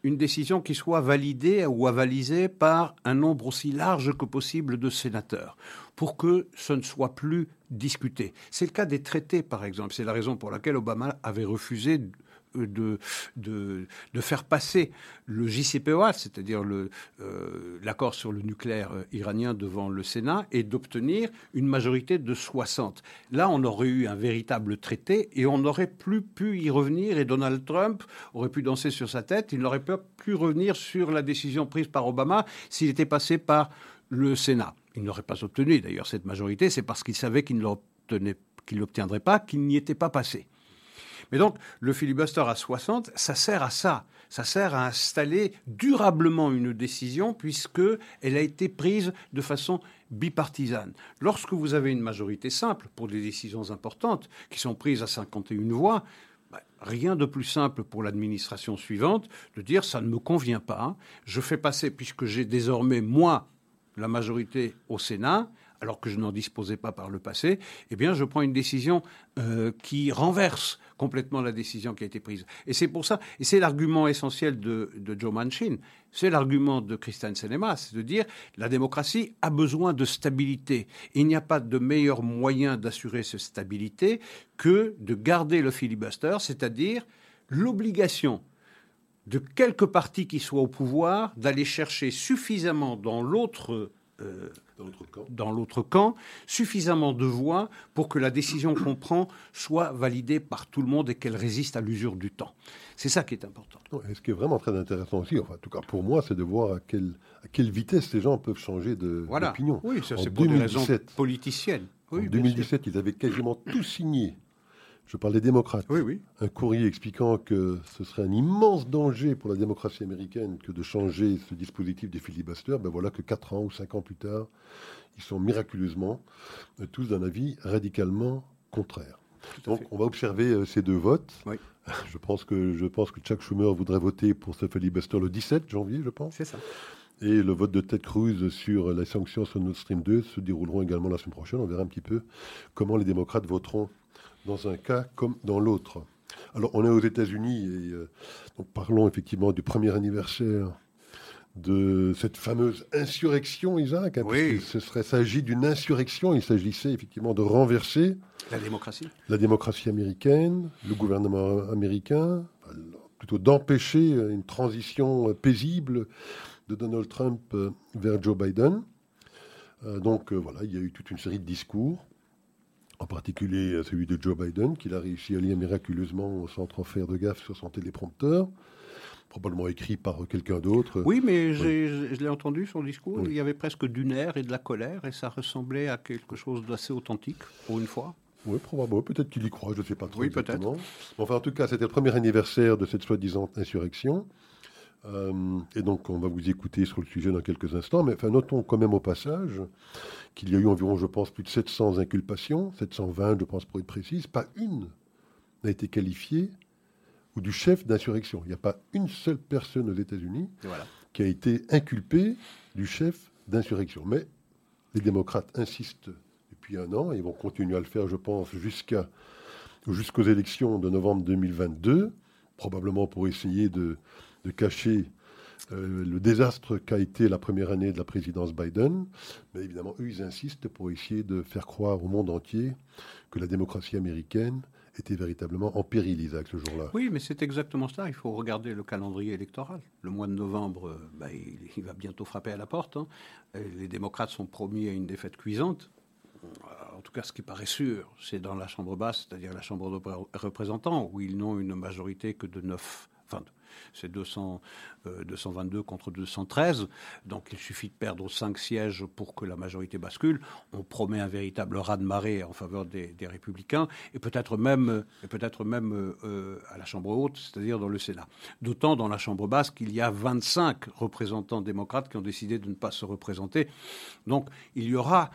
une décision qui soit validée ou avalisée par un nombre aussi large que possible de sénateurs, pour que ce ne soit plus discuté. C'est le cas des traités, par exemple. C'est la raison pour laquelle Obama avait refusé de, de, de, faire passer le JCPOA, c'est-à-dire euh, l'accord sur le nucléaire euh, iranien devant le Sénat, et d'obtenir une majorité de 60. Là, on aurait eu un véritable traité et on n'aurait plus pu y revenir et Donald Trump aurait pu danser sur sa tête. Il n'aurait pas pu revenir sur la décision prise par Obama s'il était passé par le Sénat. Il n'aurait pas obtenu d'ailleurs cette majorité, c'est parce qu'il savait qu'il ne l'obtiendrait pas, qu'il n'y était pas passé. Mais donc, le filibuster à 60, ça sert à ça. Ça sert à installer durablement une décision puisqu'elle a été prise de façon bipartisane. Lorsque vous avez une majorité simple pour des décisions importantes qui sont prises à 51 voix, bah, rien de plus simple pour l'administration suivante de dire ça ne me convient pas, je fais passer, puisque j'ai désormais moi la majorité au Sénat, alors que je n'en disposais pas par le passé, eh bien, je prends une décision euh, qui renverse complètement la décision qui a été prise. Et c'est pour ça, et c'est l'argument essentiel de, Joe Manchin, c'est l'argument de Christian Senema, c'est de dire la démocratie a besoin de stabilité. il n'y a pas de meilleur moyen d'assurer cette stabilité que de garder le filibuster, c'est-à-dire l'obligation de quelques partis qui soient au pouvoir d'aller chercher suffisamment dans l'autre euh, dans l'autre camp. suffisamment de voix pour que la décision qu'on prend soit validée par tout le monde et qu'elle résiste à l'usure du temps. C'est ça qui est important. et ce qui est vraiment très intéressant aussi, enfin, en tout cas pour moi, c'est de voir à quelle, à quelle vitesse les gens peuvent changer d'opinion. Voilà. Oui, ça c'est pour des raisons politiciennes. en 2017, ils avaient quasiment tout signé je parle des démocrates. Oui, oui. Un courrier expliquant que ce serait un immense danger pour la démocratie américaine que de changer ce dispositif des filibusters. Ben voilà que 4 ans ou 5 ans plus tard, ils sont miraculeusement euh, tous d'un avis radicalement contraire. Donc on va observer euh, ces deux votes. Oui. Je pense que je pense que Chuck Schumer voudrait voter pour ce filibuster le 17 janvier, je pense. C'est ça. Et le vote de Ted Cruz sur les sanctions sur Nord Stream 2 se dérouleront également la semaine prochaine. On verra un petit peu comment les démocrates voteront dans un cas comme dans l'autre. Alors, on est aux États-Unis et euh, parlons effectivement du premier anniversaire de cette fameuse insurrection, Isaac. Hein, oui. Ce serait s'agit d'une insurrection. Il s'agissait effectivement de renverser la démocratie, la démocratie américaine, le gouvernement américain, plutôt d'empêcher une transition paisible de Donald Trump euh, vers Joe Biden. Euh, donc voilà, il y a eu toute une série de discours en particulier celui de Joe Biden, qu'il a réussi à lire miraculeusement sans trop faire de gaffe sur son téléprompteur, probablement écrit par quelqu'un d'autre. Oui, mais je l'ai entendu, son discours, il y avait presque du nerf et de la colère, et ça ressemblait à quelque chose d'assez authentique, pour une fois. Oui, probablement. Peut-être qu'il y croit, je ne sais pas trop. Oui, peut-être. Enfin, en tout cas, c'était le premier anniversaire de cette soi-disant insurrection. Euh, et donc, on va vous écouter sur le sujet dans quelques instants. Mais enfin, notons quand même au passage qu'il y a eu environ, je pense, plus de 700 inculpations, 720, je pense, pour être précise. Pas une n'a été qualifiée ou du chef d'insurrection. Il n'y a pas une seule personne aux États-Unis qui a été inculpée du chef d'insurrection. Mais les démocrates insistent depuis un an et vont continuer à le faire, je pense, jusqu'à jusqu'aux élections de novembre 2022, probablement pour essayer de de cacher euh, le désastre qu'a été la première année de la présidence Biden. Mais évidemment, eux, ils insistent pour essayer de faire croire au monde entier que la démocratie américaine était véritablement en péril, Isaac, ce jour-là. Oui, mais c'est exactement ça. Il faut regarder le calendrier électoral. Le mois de novembre, bah, il, va bientôt frapper à la porte. Hein. Les démocrates sont promis à une défaite cuisante. En tout cas, ce qui paraît sûr, c'est dans la Chambre basse, c'est-à-dire la Chambre de représentants, où ils n'ont une majorité que de 9, enfin, c'est 200, 222 contre 213. Donc il suffit de perdre 5 sièges pour que la majorité bascule. On promet un véritable raz-de-marée en faveur des, républicains et peut-être même, même à la Chambre haute, c'est-à-dire dans le Sénat. D'autant dans la Chambre basse qu'il y a 25 représentants démocrates qui ont décidé de ne pas se représenter. Donc il y aura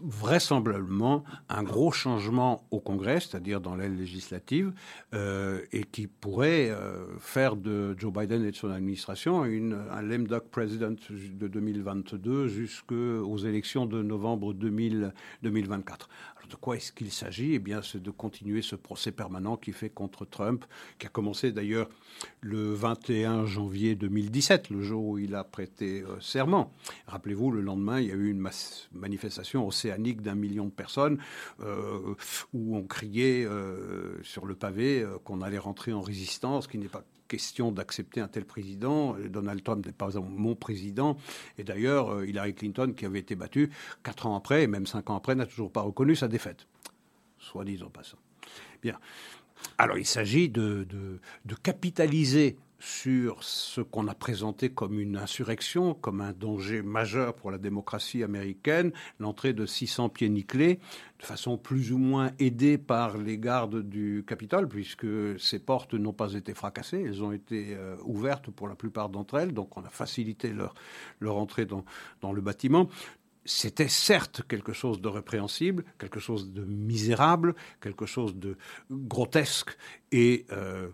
vraisemblablement un gros changement au Congrès, c'est-à-dire dans l'aile législative, euh, et qui pourrait euh, faire de Joe Biden et de son administration un lame duck president de 2022 jusqu'aux élections de novembre 2024 de quoi est-ce qu'il s'agit Eh bien, c'est de continuer ce procès permanent qui fait contre Trump, qui a commencé d'ailleurs le 21 janvier 2017, le jour où il a prêté euh, serment. Rappelez-vous, le lendemain, il y a eu une manifestation océanique d'un million de personnes euh, où on criait euh, sur le pavé qu'on allait rentrer en résistance, qui n'est pas question d'accepter un tel président. Donald Trump n'est pas mon président. Et d'ailleurs, euh, Hillary Clinton, qui avait été battue quatre ans après, et même cinq ans après, n'a toujours pas reconnu sa défaite. Soit dit en passant. Bien. Alors, il s'agit de, de capitaliser sur ce qu'on a présenté comme une insurrection, comme un danger majeur pour la démocratie américaine, l'entrée de 600 pieds nickelés, de façon plus ou moins aidée par les gardes du Capitole, puisque ces portes n'ont pas été fracassées, elles ont été euh, ouvertes pour la plupart d'entre elles, donc on a facilité leur, entrée dans, dans le bâtiment. C'était certes quelque chose de répréhensible, quelque chose de misérable, quelque chose de grotesque et euh,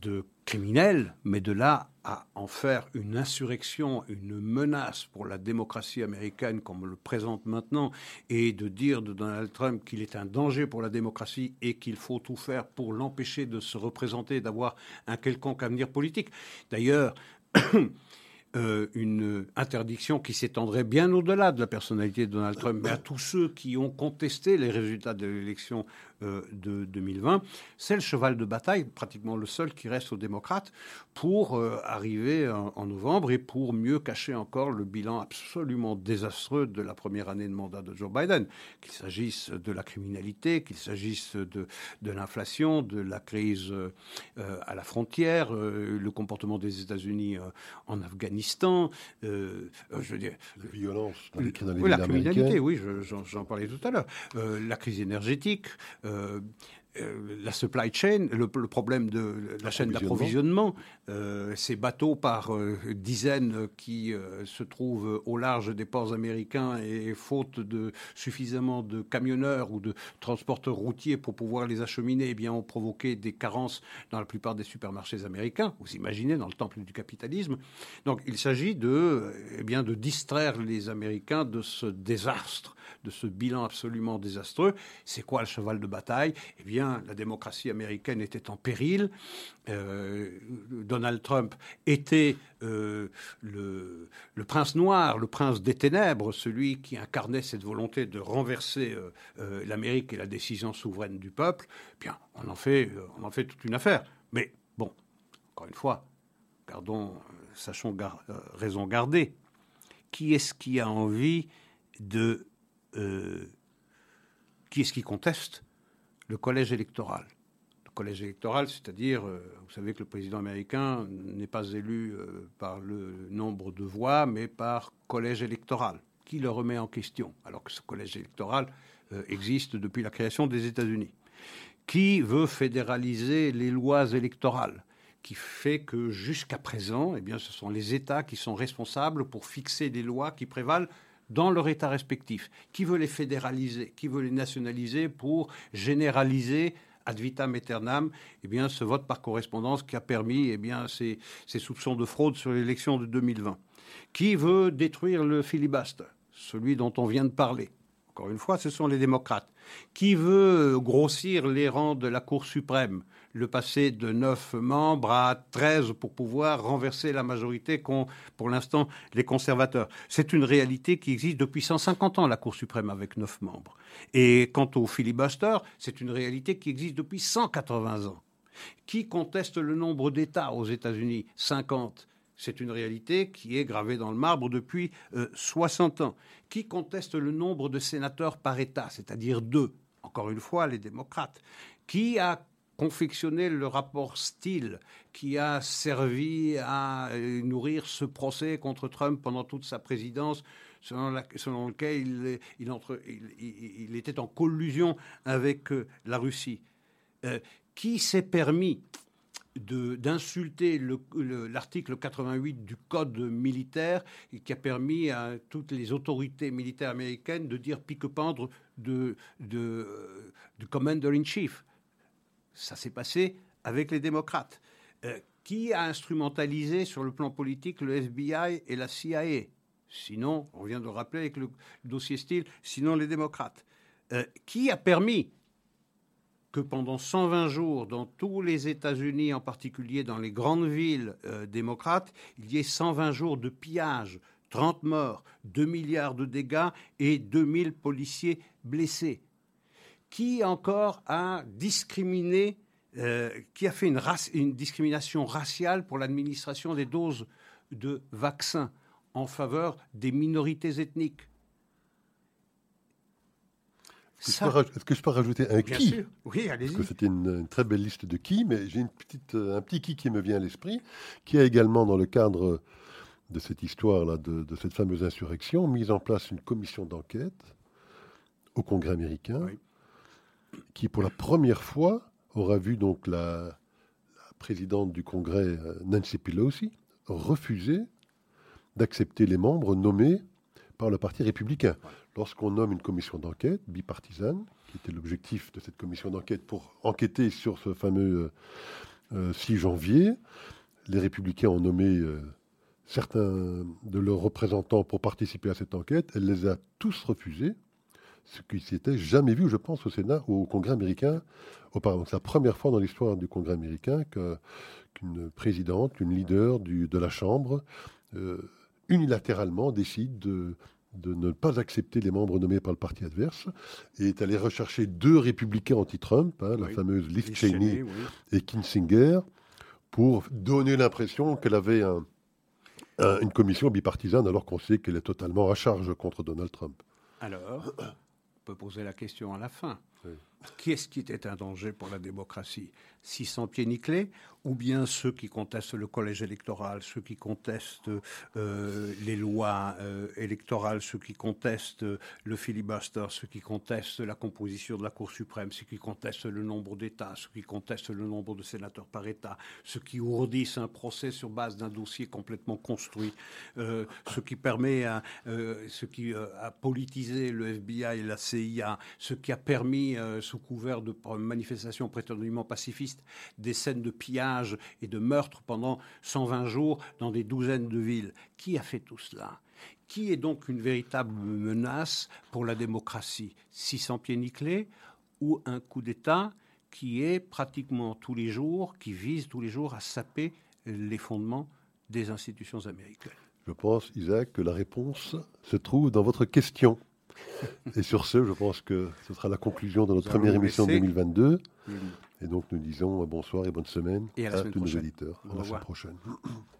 de criminel, mais de là à en faire une insurrection, une menace pour la démocratie américaine comme on le présente maintenant, et de dire de Donald Trump qu'il est un danger pour la démocratie et qu'il faut tout faire pour l'empêcher de se représenter, d'avoir un quelconque avenir politique. D'ailleurs, Euh, une interdiction qui s'étendrait bien au-delà de la personnalité de Donald Trump, mais à tous ceux qui ont contesté les résultats de l'élection euh, de 2020. C'est le cheval de bataille, pratiquement le seul qui reste aux démocrates, pour euh, arriver en, novembre et pour mieux cacher encore le bilan absolument désastreux de la première année de mandat de Joe Biden, qu'il s'agisse de la criminalité, qu'il s'agisse de, de l'inflation, de la crise à la frontière, le comportement des États-Unis en Afghanistan euh, euh, je veux dire, la violence la criminalité, oui, j'en parlais tout à l'heure, euh, la crise énergétique, euh, la supply chain, le, problème de la chaîne d'approvisionnement, euh, ces bateaux par euh, dizaines qui se trouvent au large des ports américains et faute de suffisamment de camionneurs ou de transporteurs routiers pour pouvoir les acheminer, eh bien, ont provoqué des carences dans la plupart des supermarchés américains. Vous imaginez dans le temple du capitalisme. Donc, il s'agit de, eh bien, de distraire les Américains de ce désastre, de ce bilan absolument désastreux. C'est quoi le cheval de bataille? Eh bien la démocratie américaine était en péril. Euh, Donald Trump était euh, le, prince noir, le prince des ténèbres, celui qui incarnait cette volonté de renverser euh, l'Amérique et la décision souveraine du peuple. Bien, on en fait, on en fait toute une affaire. Mais bon, encore une fois, gardons, sachons raison garder. Qui est-ce qui a envie de qui est-ce qui conteste le collège électoral. Le collège électoral, c'est-à-dire, euh, vous savez que le président américain n'est pas élu euh, par le nombre de voix, mais par collège électoral, qui le remet en question, alors que ce collège électoral euh, existe depuis la création des États-Unis. Qui veut fédéraliser les lois électorales qui fait que jusqu'à présent, eh ce sont les États qui sont responsables pour fixer des lois qui prévalent dans leur État respectif. Qui veut les fédéraliser Qui veut les nationaliser pour généraliser ad vitam aeternam, eh bien, ce vote par correspondance qui a permis eh ces, soupçons de fraude sur l'élection de 2020. Qui veut détruire le filibuster Celui dont on vient de parler? Encore une fois, ce sont les démocrates. Qui veut grossir les rangs de la Cour suprême le passer de 9 membres à 13 pour pouvoir renverser la majorité qu'ont pour l'instant les conservateurs. C'est une réalité qui existe depuis 150 ans, la Cour suprême avec 9 membres. Et quant au filibuster, c'est une réalité qui existe depuis 180 ans. Qui conteste le nombre d'États aux États-Unis? 50. C'est une réalité qui est gravée dans le marbre depuis 60 euh, ans. Qui conteste le nombre de sénateurs par État, c'est-à-dire deux Encore une fois, les démocrates? Qui a confectionné le rapport Steele qui a servi à euh, nourrir ce procès contre Trump pendant toute sa présidence, selon, lequel il, était en collusion avec euh, la Russie. qui s'est permis d'insulter l'article 88 du Code militaire qui a permis à toutes les autorités militaires américaines de dire pique-pendre de, de, de commander-in-chief. Ça s'est passé avec les démocrates. Euh, qui a instrumentalisé sur le plan politique le FBI et la CIA Sinon, on vient de le rappeler avec le dossier Steele, sinon les démocrates. Euh, qui a permis que pendant 120 jours, dans tous les États-Unis, en particulier dans les grandes villes euh, démocrates, il y ait 120 jours de pillage, 30 morts, 2 milliards de dégâts et 2000 policiers blessés? Qui encore a discriminé, euh, qui a fait une, une discrimination raciale pour l'administration des doses de vaccins en faveur des minorités ethniques. Est-ce que, je peux rajouter un qui? Oui, allez-y. Parce que c'était une, très belle liste de qui, mais j'ai une petite, euh, un petit qui qui me vient à l'esprit, qui a également, dans le cadre de cette histoire-là, de, cette fameuse insurrection, mis en place une commission d'enquête au Congrès américain, qui pour la première fois aura vu donc la, présidente du Congrès, euh, Nancy Pelosi, refuser d'accepter les membres nommés par le Parti républicain. Lorsqu'on nomme une commission d'enquête bipartisane, qui était l'objectif de cette commission d'enquête pour enquêter sur ce fameux 6 euh, janvier, les républicains ont nommé euh, certains de leurs représentants pour participer à cette enquête. Elle les a tous refusés, ce qui s'était jamais vu, je pense, au Sénat ou au Congrès américain auparavant. C'est la première fois dans l'histoire du Congrès américain qu'une présidente, une leader de la Chambre, euh, unilatéralement décide de de ne pas accepter les membres nommés par le parti adverse et est allé rechercher deux républicains anti-Trump, hein, la fameuse Liz Cheney, et Kinsinger, pour donner l'impression qu'elle avait une commission bipartisane alors qu'on sait qu'elle est totalement à charge contre Donald Trump. Alors, peut poser la question à la fin. Qui est-ce qui était un danger pour la démocratie? 600 pieds nickelés ou bien ceux qui contestent le collège électoral, ceux qui contestent euh, les lois euh, électorales, ceux qui contestent le filibuster, ceux qui contestent la composition de la Cour suprême, ceux qui contestent le nombre d'États, ceux qui contestent le nombre de sénateurs par État, ceux qui ourdissent un procès sur base d'un dossier complètement construit, euh, ce qui permet à ce qui a politisé le FBI et la CIA, ce qui a permis, sous couvert de manifestations prétendument pacifistes, des scènes de pillage et de meurtre pendant 120 jours dans des douzaines de villes. Qui a fait tout cela? Qui est donc une véritable menace pour la démocratie? 600 pieds nickelés ou un coup d'État qui est pratiquement tous les jours, qui vise tous les jours à saper les fondements des institutions américaines? Je pense, Isaac, que la réponse se trouve dans votre question. Et sur ce, je pense que ce sera la conclusion de notre première émission de 2022. Et donc nous disons bonsoir et bonne semaine à, tous nos éditeurs. À la semaine prochaine.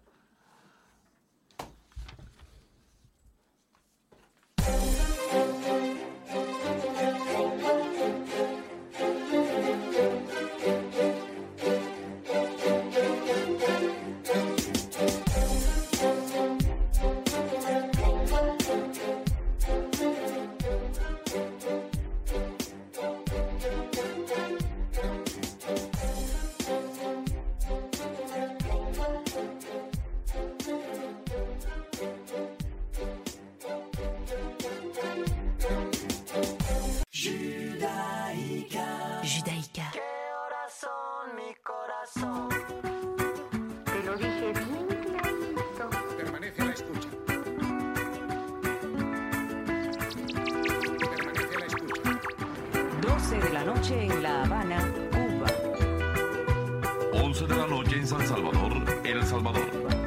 11 de la noche en La Habana, Cuba. 11 de la noche en San Salvador, El Salvador.